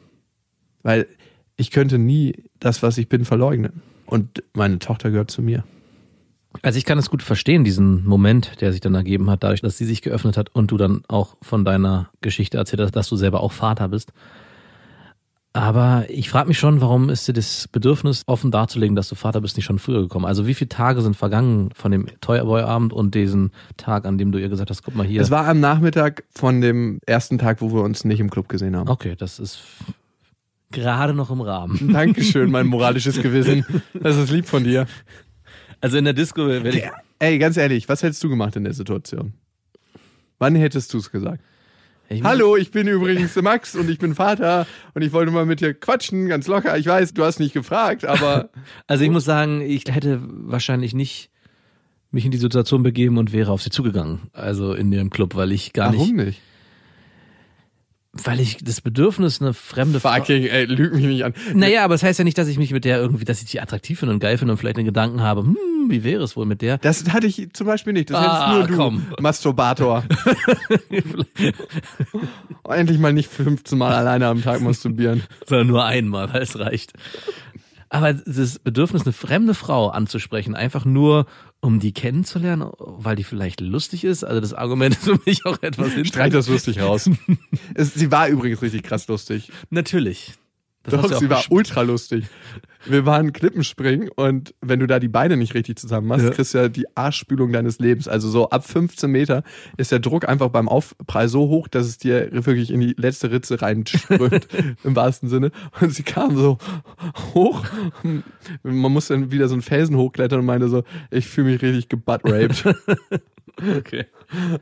weil ich könnte nie das, was ich bin, verleugnen. Und meine Tochter gehört zu mir.
Also ich kann es gut verstehen, diesen Moment, der sich dann ergeben hat, dadurch, dass sie sich geöffnet hat und du dann auch von deiner Geschichte erzählt hast, dass du selber auch Vater bist. Aber ich frage mich schon, warum ist dir das Bedürfnis, offen darzulegen, dass du Vater bist, nicht schon früher gekommen? Also wie viele Tage sind vergangen von dem Toyboy-Abend und diesen Tag, an dem du ihr gesagt hast, guck mal hier.
Es war am Nachmittag von dem ersten Tag, wo wir uns nicht im Club gesehen haben.
okay, das ist gerade noch im Rahmen.
Dankeschön, mein moralisches Gewissen. Das ist lieb von dir.
Also in der Disco werde ich...
Ey, ganz ehrlich, was hättest du gemacht in der Situation? Wann hättest du es gesagt?
Ich
Hallo, ich bin übrigens Max und ich bin Vater und ich wollte mal mit dir quatschen, ganz locker. Ich weiß, du hast nicht gefragt, aber
Also ich muss sagen, ich hätte wahrscheinlich nicht mich in die Situation begeben und wäre auf sie zugegangen. Also in dem Club, weil ich gar
warum
nicht,
nicht?
Weil ich das Bedürfnis, eine fremde Frau.
Fucking, ey, lüg mich nicht an.
Naja, aber es heißt ja nicht, dass ich mich mit der irgendwie, dass ich die attraktiv finde und geil finde und vielleicht den Gedanken habe, hm, wie wäre es wohl mit der?
Das hatte ich zum Beispiel nicht. Das
Ah,
hättest nur du,
komm.
Masturbator. Endlich mal nicht 15 Mal alleine am Tag masturbieren.
Sondern nur einmal, weil es reicht. Aber das Bedürfnis, eine fremde Frau anzusprechen, einfach nur, um die kennenzulernen, weil die vielleicht lustig ist, also das Argument ist für mich auch etwas
Streich das lustig raus. es, sie war übrigens richtig krass lustig.
Natürlich. Das
Doch, sie war ultra lustig. Wir waren Klippenspringen und wenn du da die Beine nicht richtig zusammen machst,
Ja.
kriegst du ja die Arschspülung deines Lebens. Also so ab 15 Meter ist der Druck einfach beim Aufprall so hoch, dass es dir wirklich in die letzte Ritze reinströmt, im wahrsten Sinne. Und sie kam so hoch. Man muss dann wieder so einen Felsen hochklettern und meinte so, ich fühle mich richtig gebuttraped.
Okay.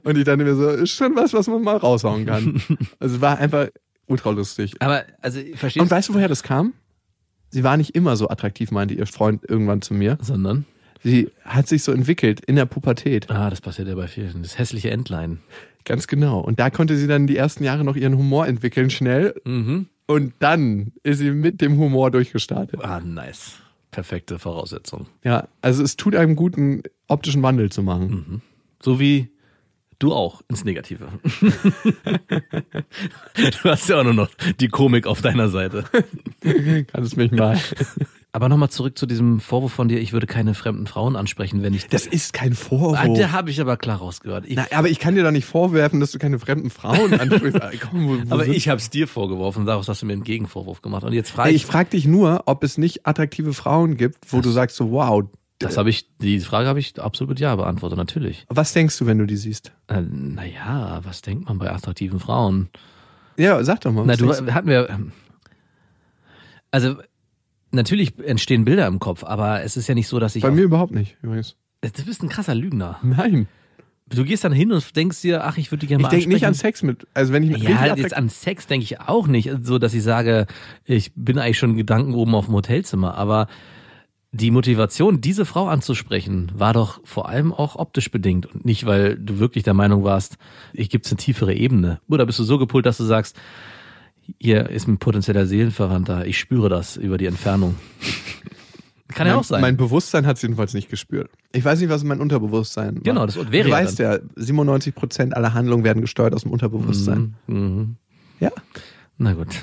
Und ich dachte mir so, ist schon was, was man mal raushauen kann. Also es war einfach ultra lustig.
Aber, also, verstehst
Und weißt du, woher das kam? Sie war nicht immer so attraktiv, meinte ihr Freund irgendwann zu mir.
Sondern?
Sie hat sich so entwickelt in der Pubertät.
Ah, das passiert ja bei vielen. Das hässliche Entlein.
Ganz genau. Und da konnte sie dann die ersten Jahre noch ihren Humor entwickeln, schnell.
Mhm.
Und dann ist sie mit dem Humor durchgestartet.
Ah, nice. Perfekte Voraussetzung.
Ja, also es tut einem guten optischen Wandel zu machen.
Mhm. So wie du auch ins Negative. du hast ja auch nur noch die Komik auf deiner Seite.
Kann es mich mal.
Aber nochmal zurück zu diesem Vorwurf von dir, ich würde keine fremden Frauen ansprechen, wenn ich.
Das ist kein
ah,
Vorwurf.
da habe ich aber klar rausgehört. Ich,
Na, aber ich kann dir doch nicht vorwerfen, dass du keine fremden Frauen ansprichst. Komm, wo, wo
aber
sind-
ich habe es dir vorgeworfen, daraus hast du mir einen Gegenvorwurf gemacht. Und jetzt frage ich,
ich frage dich nur, ob es nicht attraktive Frauen gibt, wo du sagst so, wow,
das habe ich, die Frage habe ich absolut mit Ja beantwortet, natürlich.
was denkst du, wenn du die siehst?
Äh, naja, was denkt man bei attraktiven Frauen?
Ja, sag doch mal.
Na,
was
du hatten wir. ähm, Also natürlich entstehen Bilder im Kopf, aber es ist ja nicht so, dass ich.
Bei mir überhaupt nicht, übrigens.
du bist ein krasser Lügner.
Nein.
Du gehst dann hin und denkst dir, ach, ich würde gerne
Ich
mal
denke nicht an. Sex mit. Also wenn ich
Ja,
richtig
jetzt an Sex denke ich auch nicht, so dass ich sage, ich bin eigentlich schon Gedanken oben auf dem Hotelzimmer, aber die Motivation, diese Frau anzusprechen, war doch vor allem auch optisch bedingt und nicht, weil du wirklich der Meinung warst, ich gibt's eine tiefere Ebene. Oder bist du so gepult, dass du sagst, hier ist ein potenzieller Seelenverwandter, ich spüre das über die Entfernung. Kann ja
mein,
auch sein.
Mein Bewusstsein hat es jedenfalls nicht gespürt. Ich weiß nicht, was mein Unterbewusstsein war.
Genau, das wäre
Du
ja
weißt ja, 97 Prozent aller Handlungen werden gesteuert aus dem Unterbewusstsein.
Mhm. Mhm.
Ja.
Na gut.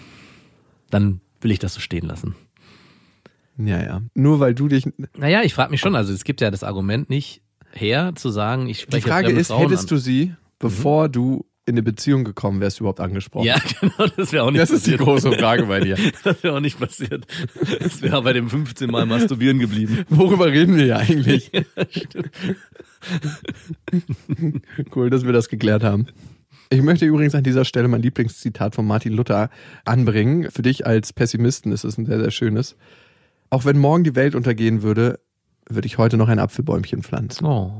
Dann will ich das so stehen lassen.
Ja, ja. Nur weil du dich.
Naja, ich frage mich schon, also es gibt ja das Argument nicht her, zu sagen, ich
Die
spreche
Frage
fremde
ist,
Frauen
hättest
an.
du sie, bevor du in eine Beziehung gekommen wärst, überhaupt angesprochen?
Ja, genau, das wäre auch nicht
Das ist die
passiert.
große Frage bei dir.
Das wäre auch nicht passiert. Das wäre bei dem 15 Mal Masturbieren geblieben.
Worüber reden wir ja eigentlich? cool, dass wir das geklärt haben. Ich möchte übrigens an dieser Stelle mein Lieblingszitat von Martin Luther anbringen. Für dich als Pessimisten ist es ein sehr, sehr schönes. Auch wenn morgen die Welt untergehen würde, würde ich heute noch ein Apfelbäumchen pflanzen.
Oh.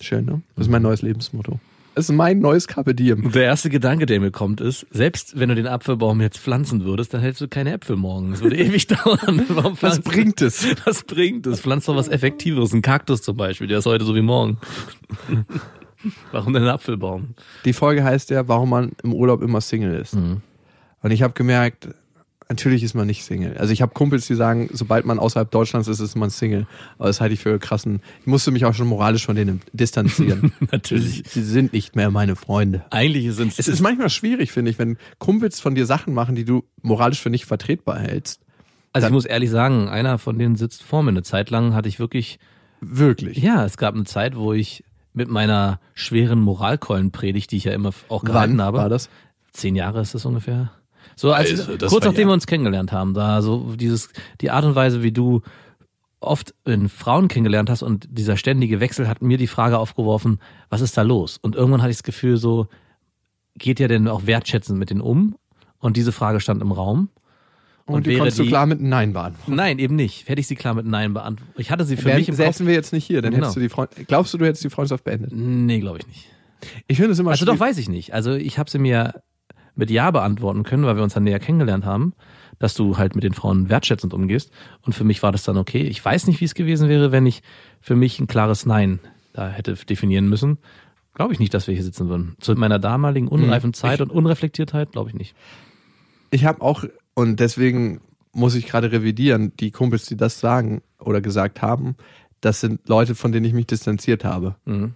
Schön, ne? Das ist mein neues Lebensmotto. Das ist mein neues Carpe Diem.
Und der erste Gedanke, der mir kommt, ist, selbst wenn du den Apfelbaum jetzt pflanzen würdest, dann hättest du keine Äpfel morgen. Das würde ewig dauern. Warum
Was bringt es?
Was bringt es? Pflanzt doch was Effektiveres. Ein Kaktus zum Beispiel, der ist heute so wie morgen. Warum denn ein Apfelbaum?
Die Folge heißt ja, warum man im Urlaub immer Single ist.
Mhm.
Und ich habe gemerkt, natürlich ist man nicht Single. Also ich habe Kumpels, die sagen, sobald man außerhalb Deutschlands ist, ist man Single. Aber das halte ich für krassen. Ich musste mich auch schon moralisch von denen distanzieren.
Natürlich.
Sie sind nicht mehr meine Freunde.
Eigentlich sind
Es ist manchmal schwierig, finde ich, wenn Kumpels von dir Sachen machen, die du moralisch für nicht vertretbar hältst.
Also ich muss ehrlich sagen, einer von denen sitzt vor mir. Eine Zeit lang hatte ich wirklich,
Wirklich.
ja, es gab eine Zeit, wo ich mit meiner schweren Moralkeulenpredigt, die ich ja immer auch gehalten
Wann
habe,
war das?
zehn Jahre ist das ungefähr. So als
Also, das
kurz nachdem
ja-
wir uns kennengelernt haben, da so dieses die Art und Weise, wie du oft in Frauen kennengelernt hast und dieser ständige Wechsel hat mir die Frage aufgeworfen, was ist da los? Und irgendwann hatte ich das Gefühl so, geht ihr denn auch wertschätzend mit denen um? Und diese Frage stand im Raum.
Und, die
wäre
konntest du
die-
klar mit Nein beantworten.
Nein, eben nicht. Hätte ich sie klar mit Nein beantwortet. Ich hatte sie für
Wären-
mich im Kopf.
säßen wir jetzt nicht hier, dann
Genau.
hättest du die Freund Glaubst du, du hättest die Freundschaft beendet?
Nee, glaube ich nicht.
Ich finde es immer
Also doch, weiß ich nicht. Also ich habe sie mir mit Ja beantworten können, weil wir uns dann näher kennengelernt haben, dass du halt mit den Frauen wertschätzend umgehst. Und für mich war das dann okay. Ich weiß nicht, wie es gewesen wäre, wenn ich für mich ein klares Nein da hätte definieren müssen. Glaube ich nicht, dass wir hier sitzen würden. Zu meiner damaligen unreifen Zeit und Unreflektiertheit glaube ich nicht.
Ich habe auch, und deswegen muss ich gerade revidieren, die Kumpels, die das sagen oder gesagt haben, das sind Leute, von denen ich mich distanziert habe.
Mhm.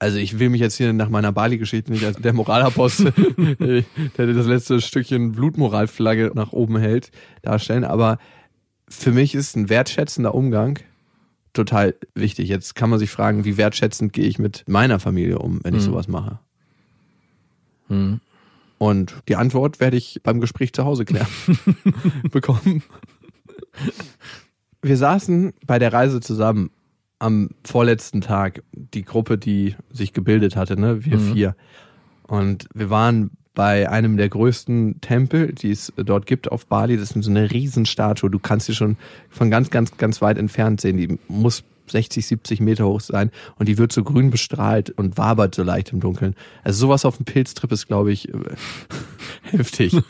Also ich will mich jetzt hier nach meiner Bali-Geschichte nicht als der Moralapostel, der das letzte Stückchen Blutmoralflagge nach oben hält, darstellen, aber für mich ist ein wertschätzender Umgang total wichtig. Jetzt kann man sich fragen, wie wertschätzend gehe ich mit meiner Familie um, wenn ich
Mhm.
sowas mache.
Hm.
Und die Antwort werde ich beim Gespräch zu Hause klären bekommen. Wir saßen bei der Reise zusammen am vorletzten Tag, die Gruppe, die sich gebildet hatte, ne, wir
Mhm.
vier. Und wir waren bei einem der größten Tempel, die es dort gibt auf Bali. Das ist so eine Riesenstatue. Du kannst sie schon von ganz, ganz, ganz weit entfernt sehen. Die muss 60, 70 Meter hoch sein und die wird so grün bestrahlt und wabert so leicht im Dunkeln. Also sowas auf dem Pilztrip ist, glaube ich, heftig.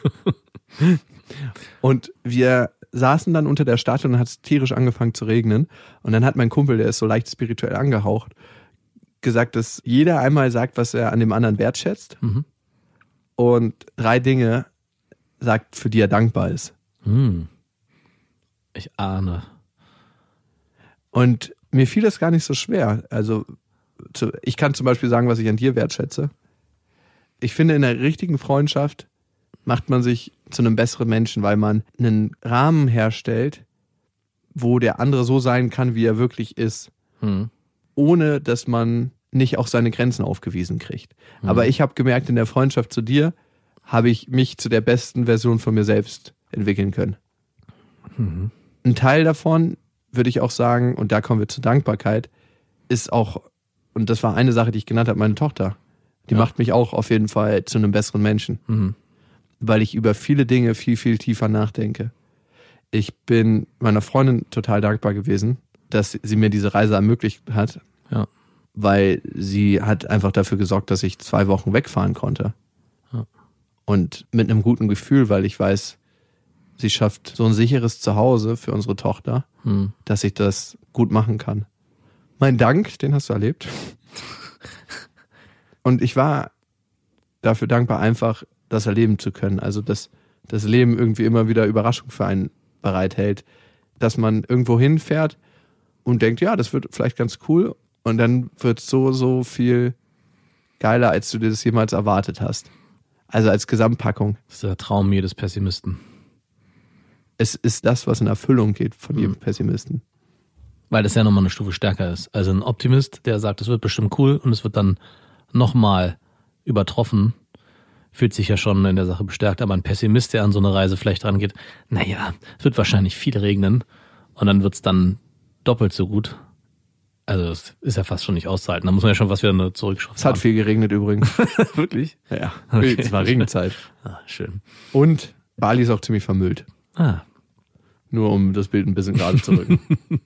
Und wir saßen dann unter der Statue und hat es tierisch angefangen zu regnen. Und dann hat mein Kumpel, der ist so leicht spirituell angehaucht, gesagt, dass jeder einmal sagt, was er an dem anderen wertschätzt
Mhm.
und drei Dinge sagt, für die er dankbar ist.
Hm. Ich ahne.
Und mir fiel das gar nicht so schwer. Also ich kann zum Beispiel sagen, was ich an dir wertschätze. Ich finde, in der richtigen Freundschaft macht man sich zu einem besseren Menschen, weil man einen Rahmen herstellt, wo der andere so sein kann, wie er wirklich ist,
Hm.
ohne dass man nicht auch seine Grenzen aufgewiesen kriegt. Aber ich habe gemerkt, in der Freundschaft zu dir habe ich mich zu der besten Version von mir selbst entwickeln können.
Mhm.
Ein Teil davon würde ich auch sagen, und da kommen wir zur Dankbarkeit, ist auch, und das war eine Sache, die ich genannt habe, meine Tochter. Die
Ja.
macht mich auch auf jeden Fall zu einem besseren Menschen,
Mhm.
Weil ich über viele Dinge viel, viel tiefer nachdenke. Ich bin meiner Freundin total dankbar gewesen, dass sie mir diese Reise ermöglicht hat,
Ja.
weil sie hat einfach dafür gesorgt, dass ich zwei Wochen wegfahren konnte.
Ja.
Und mit einem guten Gefühl, weil ich weiß, sie schafft so ein sicheres Zuhause für unsere Tochter,
Hm.
dass ich das gut machen kann. Mein Dank, den hast du erlebt. Und ich war dafür dankbar, einfach das erleben zu können. Also, dass das Leben irgendwie immer wieder Überraschung für einen bereithält. Dass man irgendwo hinfährt und denkt, ja, das wird vielleicht ganz cool. Und dann wird so, so viel geiler, als du dir das jemals erwartet hast. Also als Gesamtpackung.
Das ist der Traum jedes Pessimisten.
Es ist das, was in Erfüllung geht von jedem
Mhm.
Pessimisten.
Weil das ja nochmal eine Stufe stärker ist. Also ein Optimist, der sagt, es wird bestimmt cool und es wird dann nochmal übertroffen, fühlt sich ja schon in der Sache bestärkt. Aber ein Pessimist, der an so eine Reise vielleicht rangeht, naja, es wird wahrscheinlich viel regnen und dann wird's dann doppelt so gut. Also das ist ja fast schon nicht auszuhalten. Da muss man ja schon was wieder
Es
zurückschrauben.
hat viel geregnet übrigens.
Wirklich?
Ja,
Okay.
es war Regenzeit.
Ah, schön.
Und Bali ist auch ziemlich vermüllt.
Ah,
Nur um das Bild ein bisschen gerade zu rücken.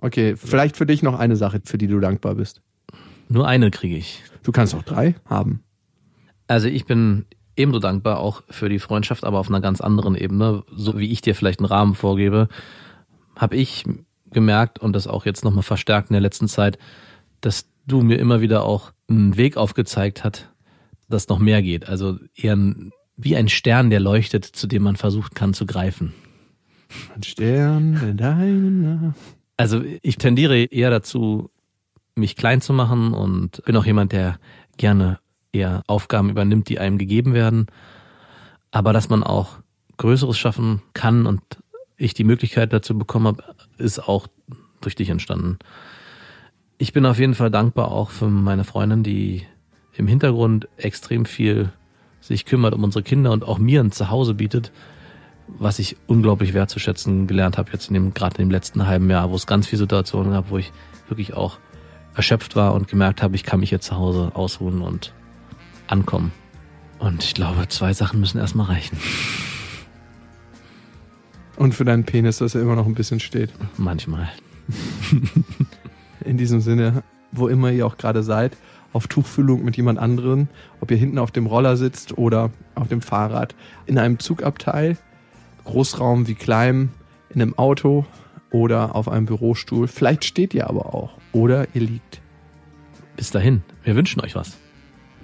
Okay, vielleicht für dich noch eine Sache, für die du dankbar bist.
nur eine kriege ich.
Du kannst auch drei haben.
Also ich bin ebenso dankbar auch für die Freundschaft, aber auf einer ganz anderen Ebene. So wie ich dir vielleicht einen Rahmen vorgebe, habe ich gemerkt und das auch jetzt nochmal verstärkt in der letzten Zeit, dass du mir immer wieder auch einen Weg aufgezeigt hat, dass noch mehr geht. Also eher ein, wie ein Stern, der leuchtet, zu dem man versucht kann zu greifen.
Ein Stern in deinem
Also ich tendiere eher dazu, mich klein zu machen und bin auch jemand, der gerne eher Aufgaben übernimmt, die einem gegeben werden. Aber dass man auch Größeres schaffen kann und ich die Möglichkeit dazu bekommen habe, ist auch durch dich entstanden. Ich bin auf jeden Fall dankbar auch für meine Freundin, die im Hintergrund extrem viel sich kümmert um unsere Kinder und auch mir ein Zuhause bietet, was ich unglaublich wertzuschätzen gelernt habe jetzt in dem gerade in dem letzten halben Jahr, wo es ganz viele Situationen gab, wo ich wirklich auch erschöpft war und gemerkt habe, ich kann mich jetzt zu Hause ausruhen und ankommen. Und ich glaube, zwei Sachen müssen erstmal reichen.
Und für deinen Penis, dass er immer noch ein bisschen steht.
Manchmal.
In diesem Sinne, wo immer ihr auch gerade seid, auf Tuchfühlung mit jemand anderen, ob ihr hinten auf dem Roller sitzt oder auf dem Fahrrad, in einem Zugabteil, Großraum wie klein, in einem Auto oder auf einem Bürostuhl. Vielleicht steht ihr aber auch oder ihr liegt.
Bis dahin, wir wünschen euch was.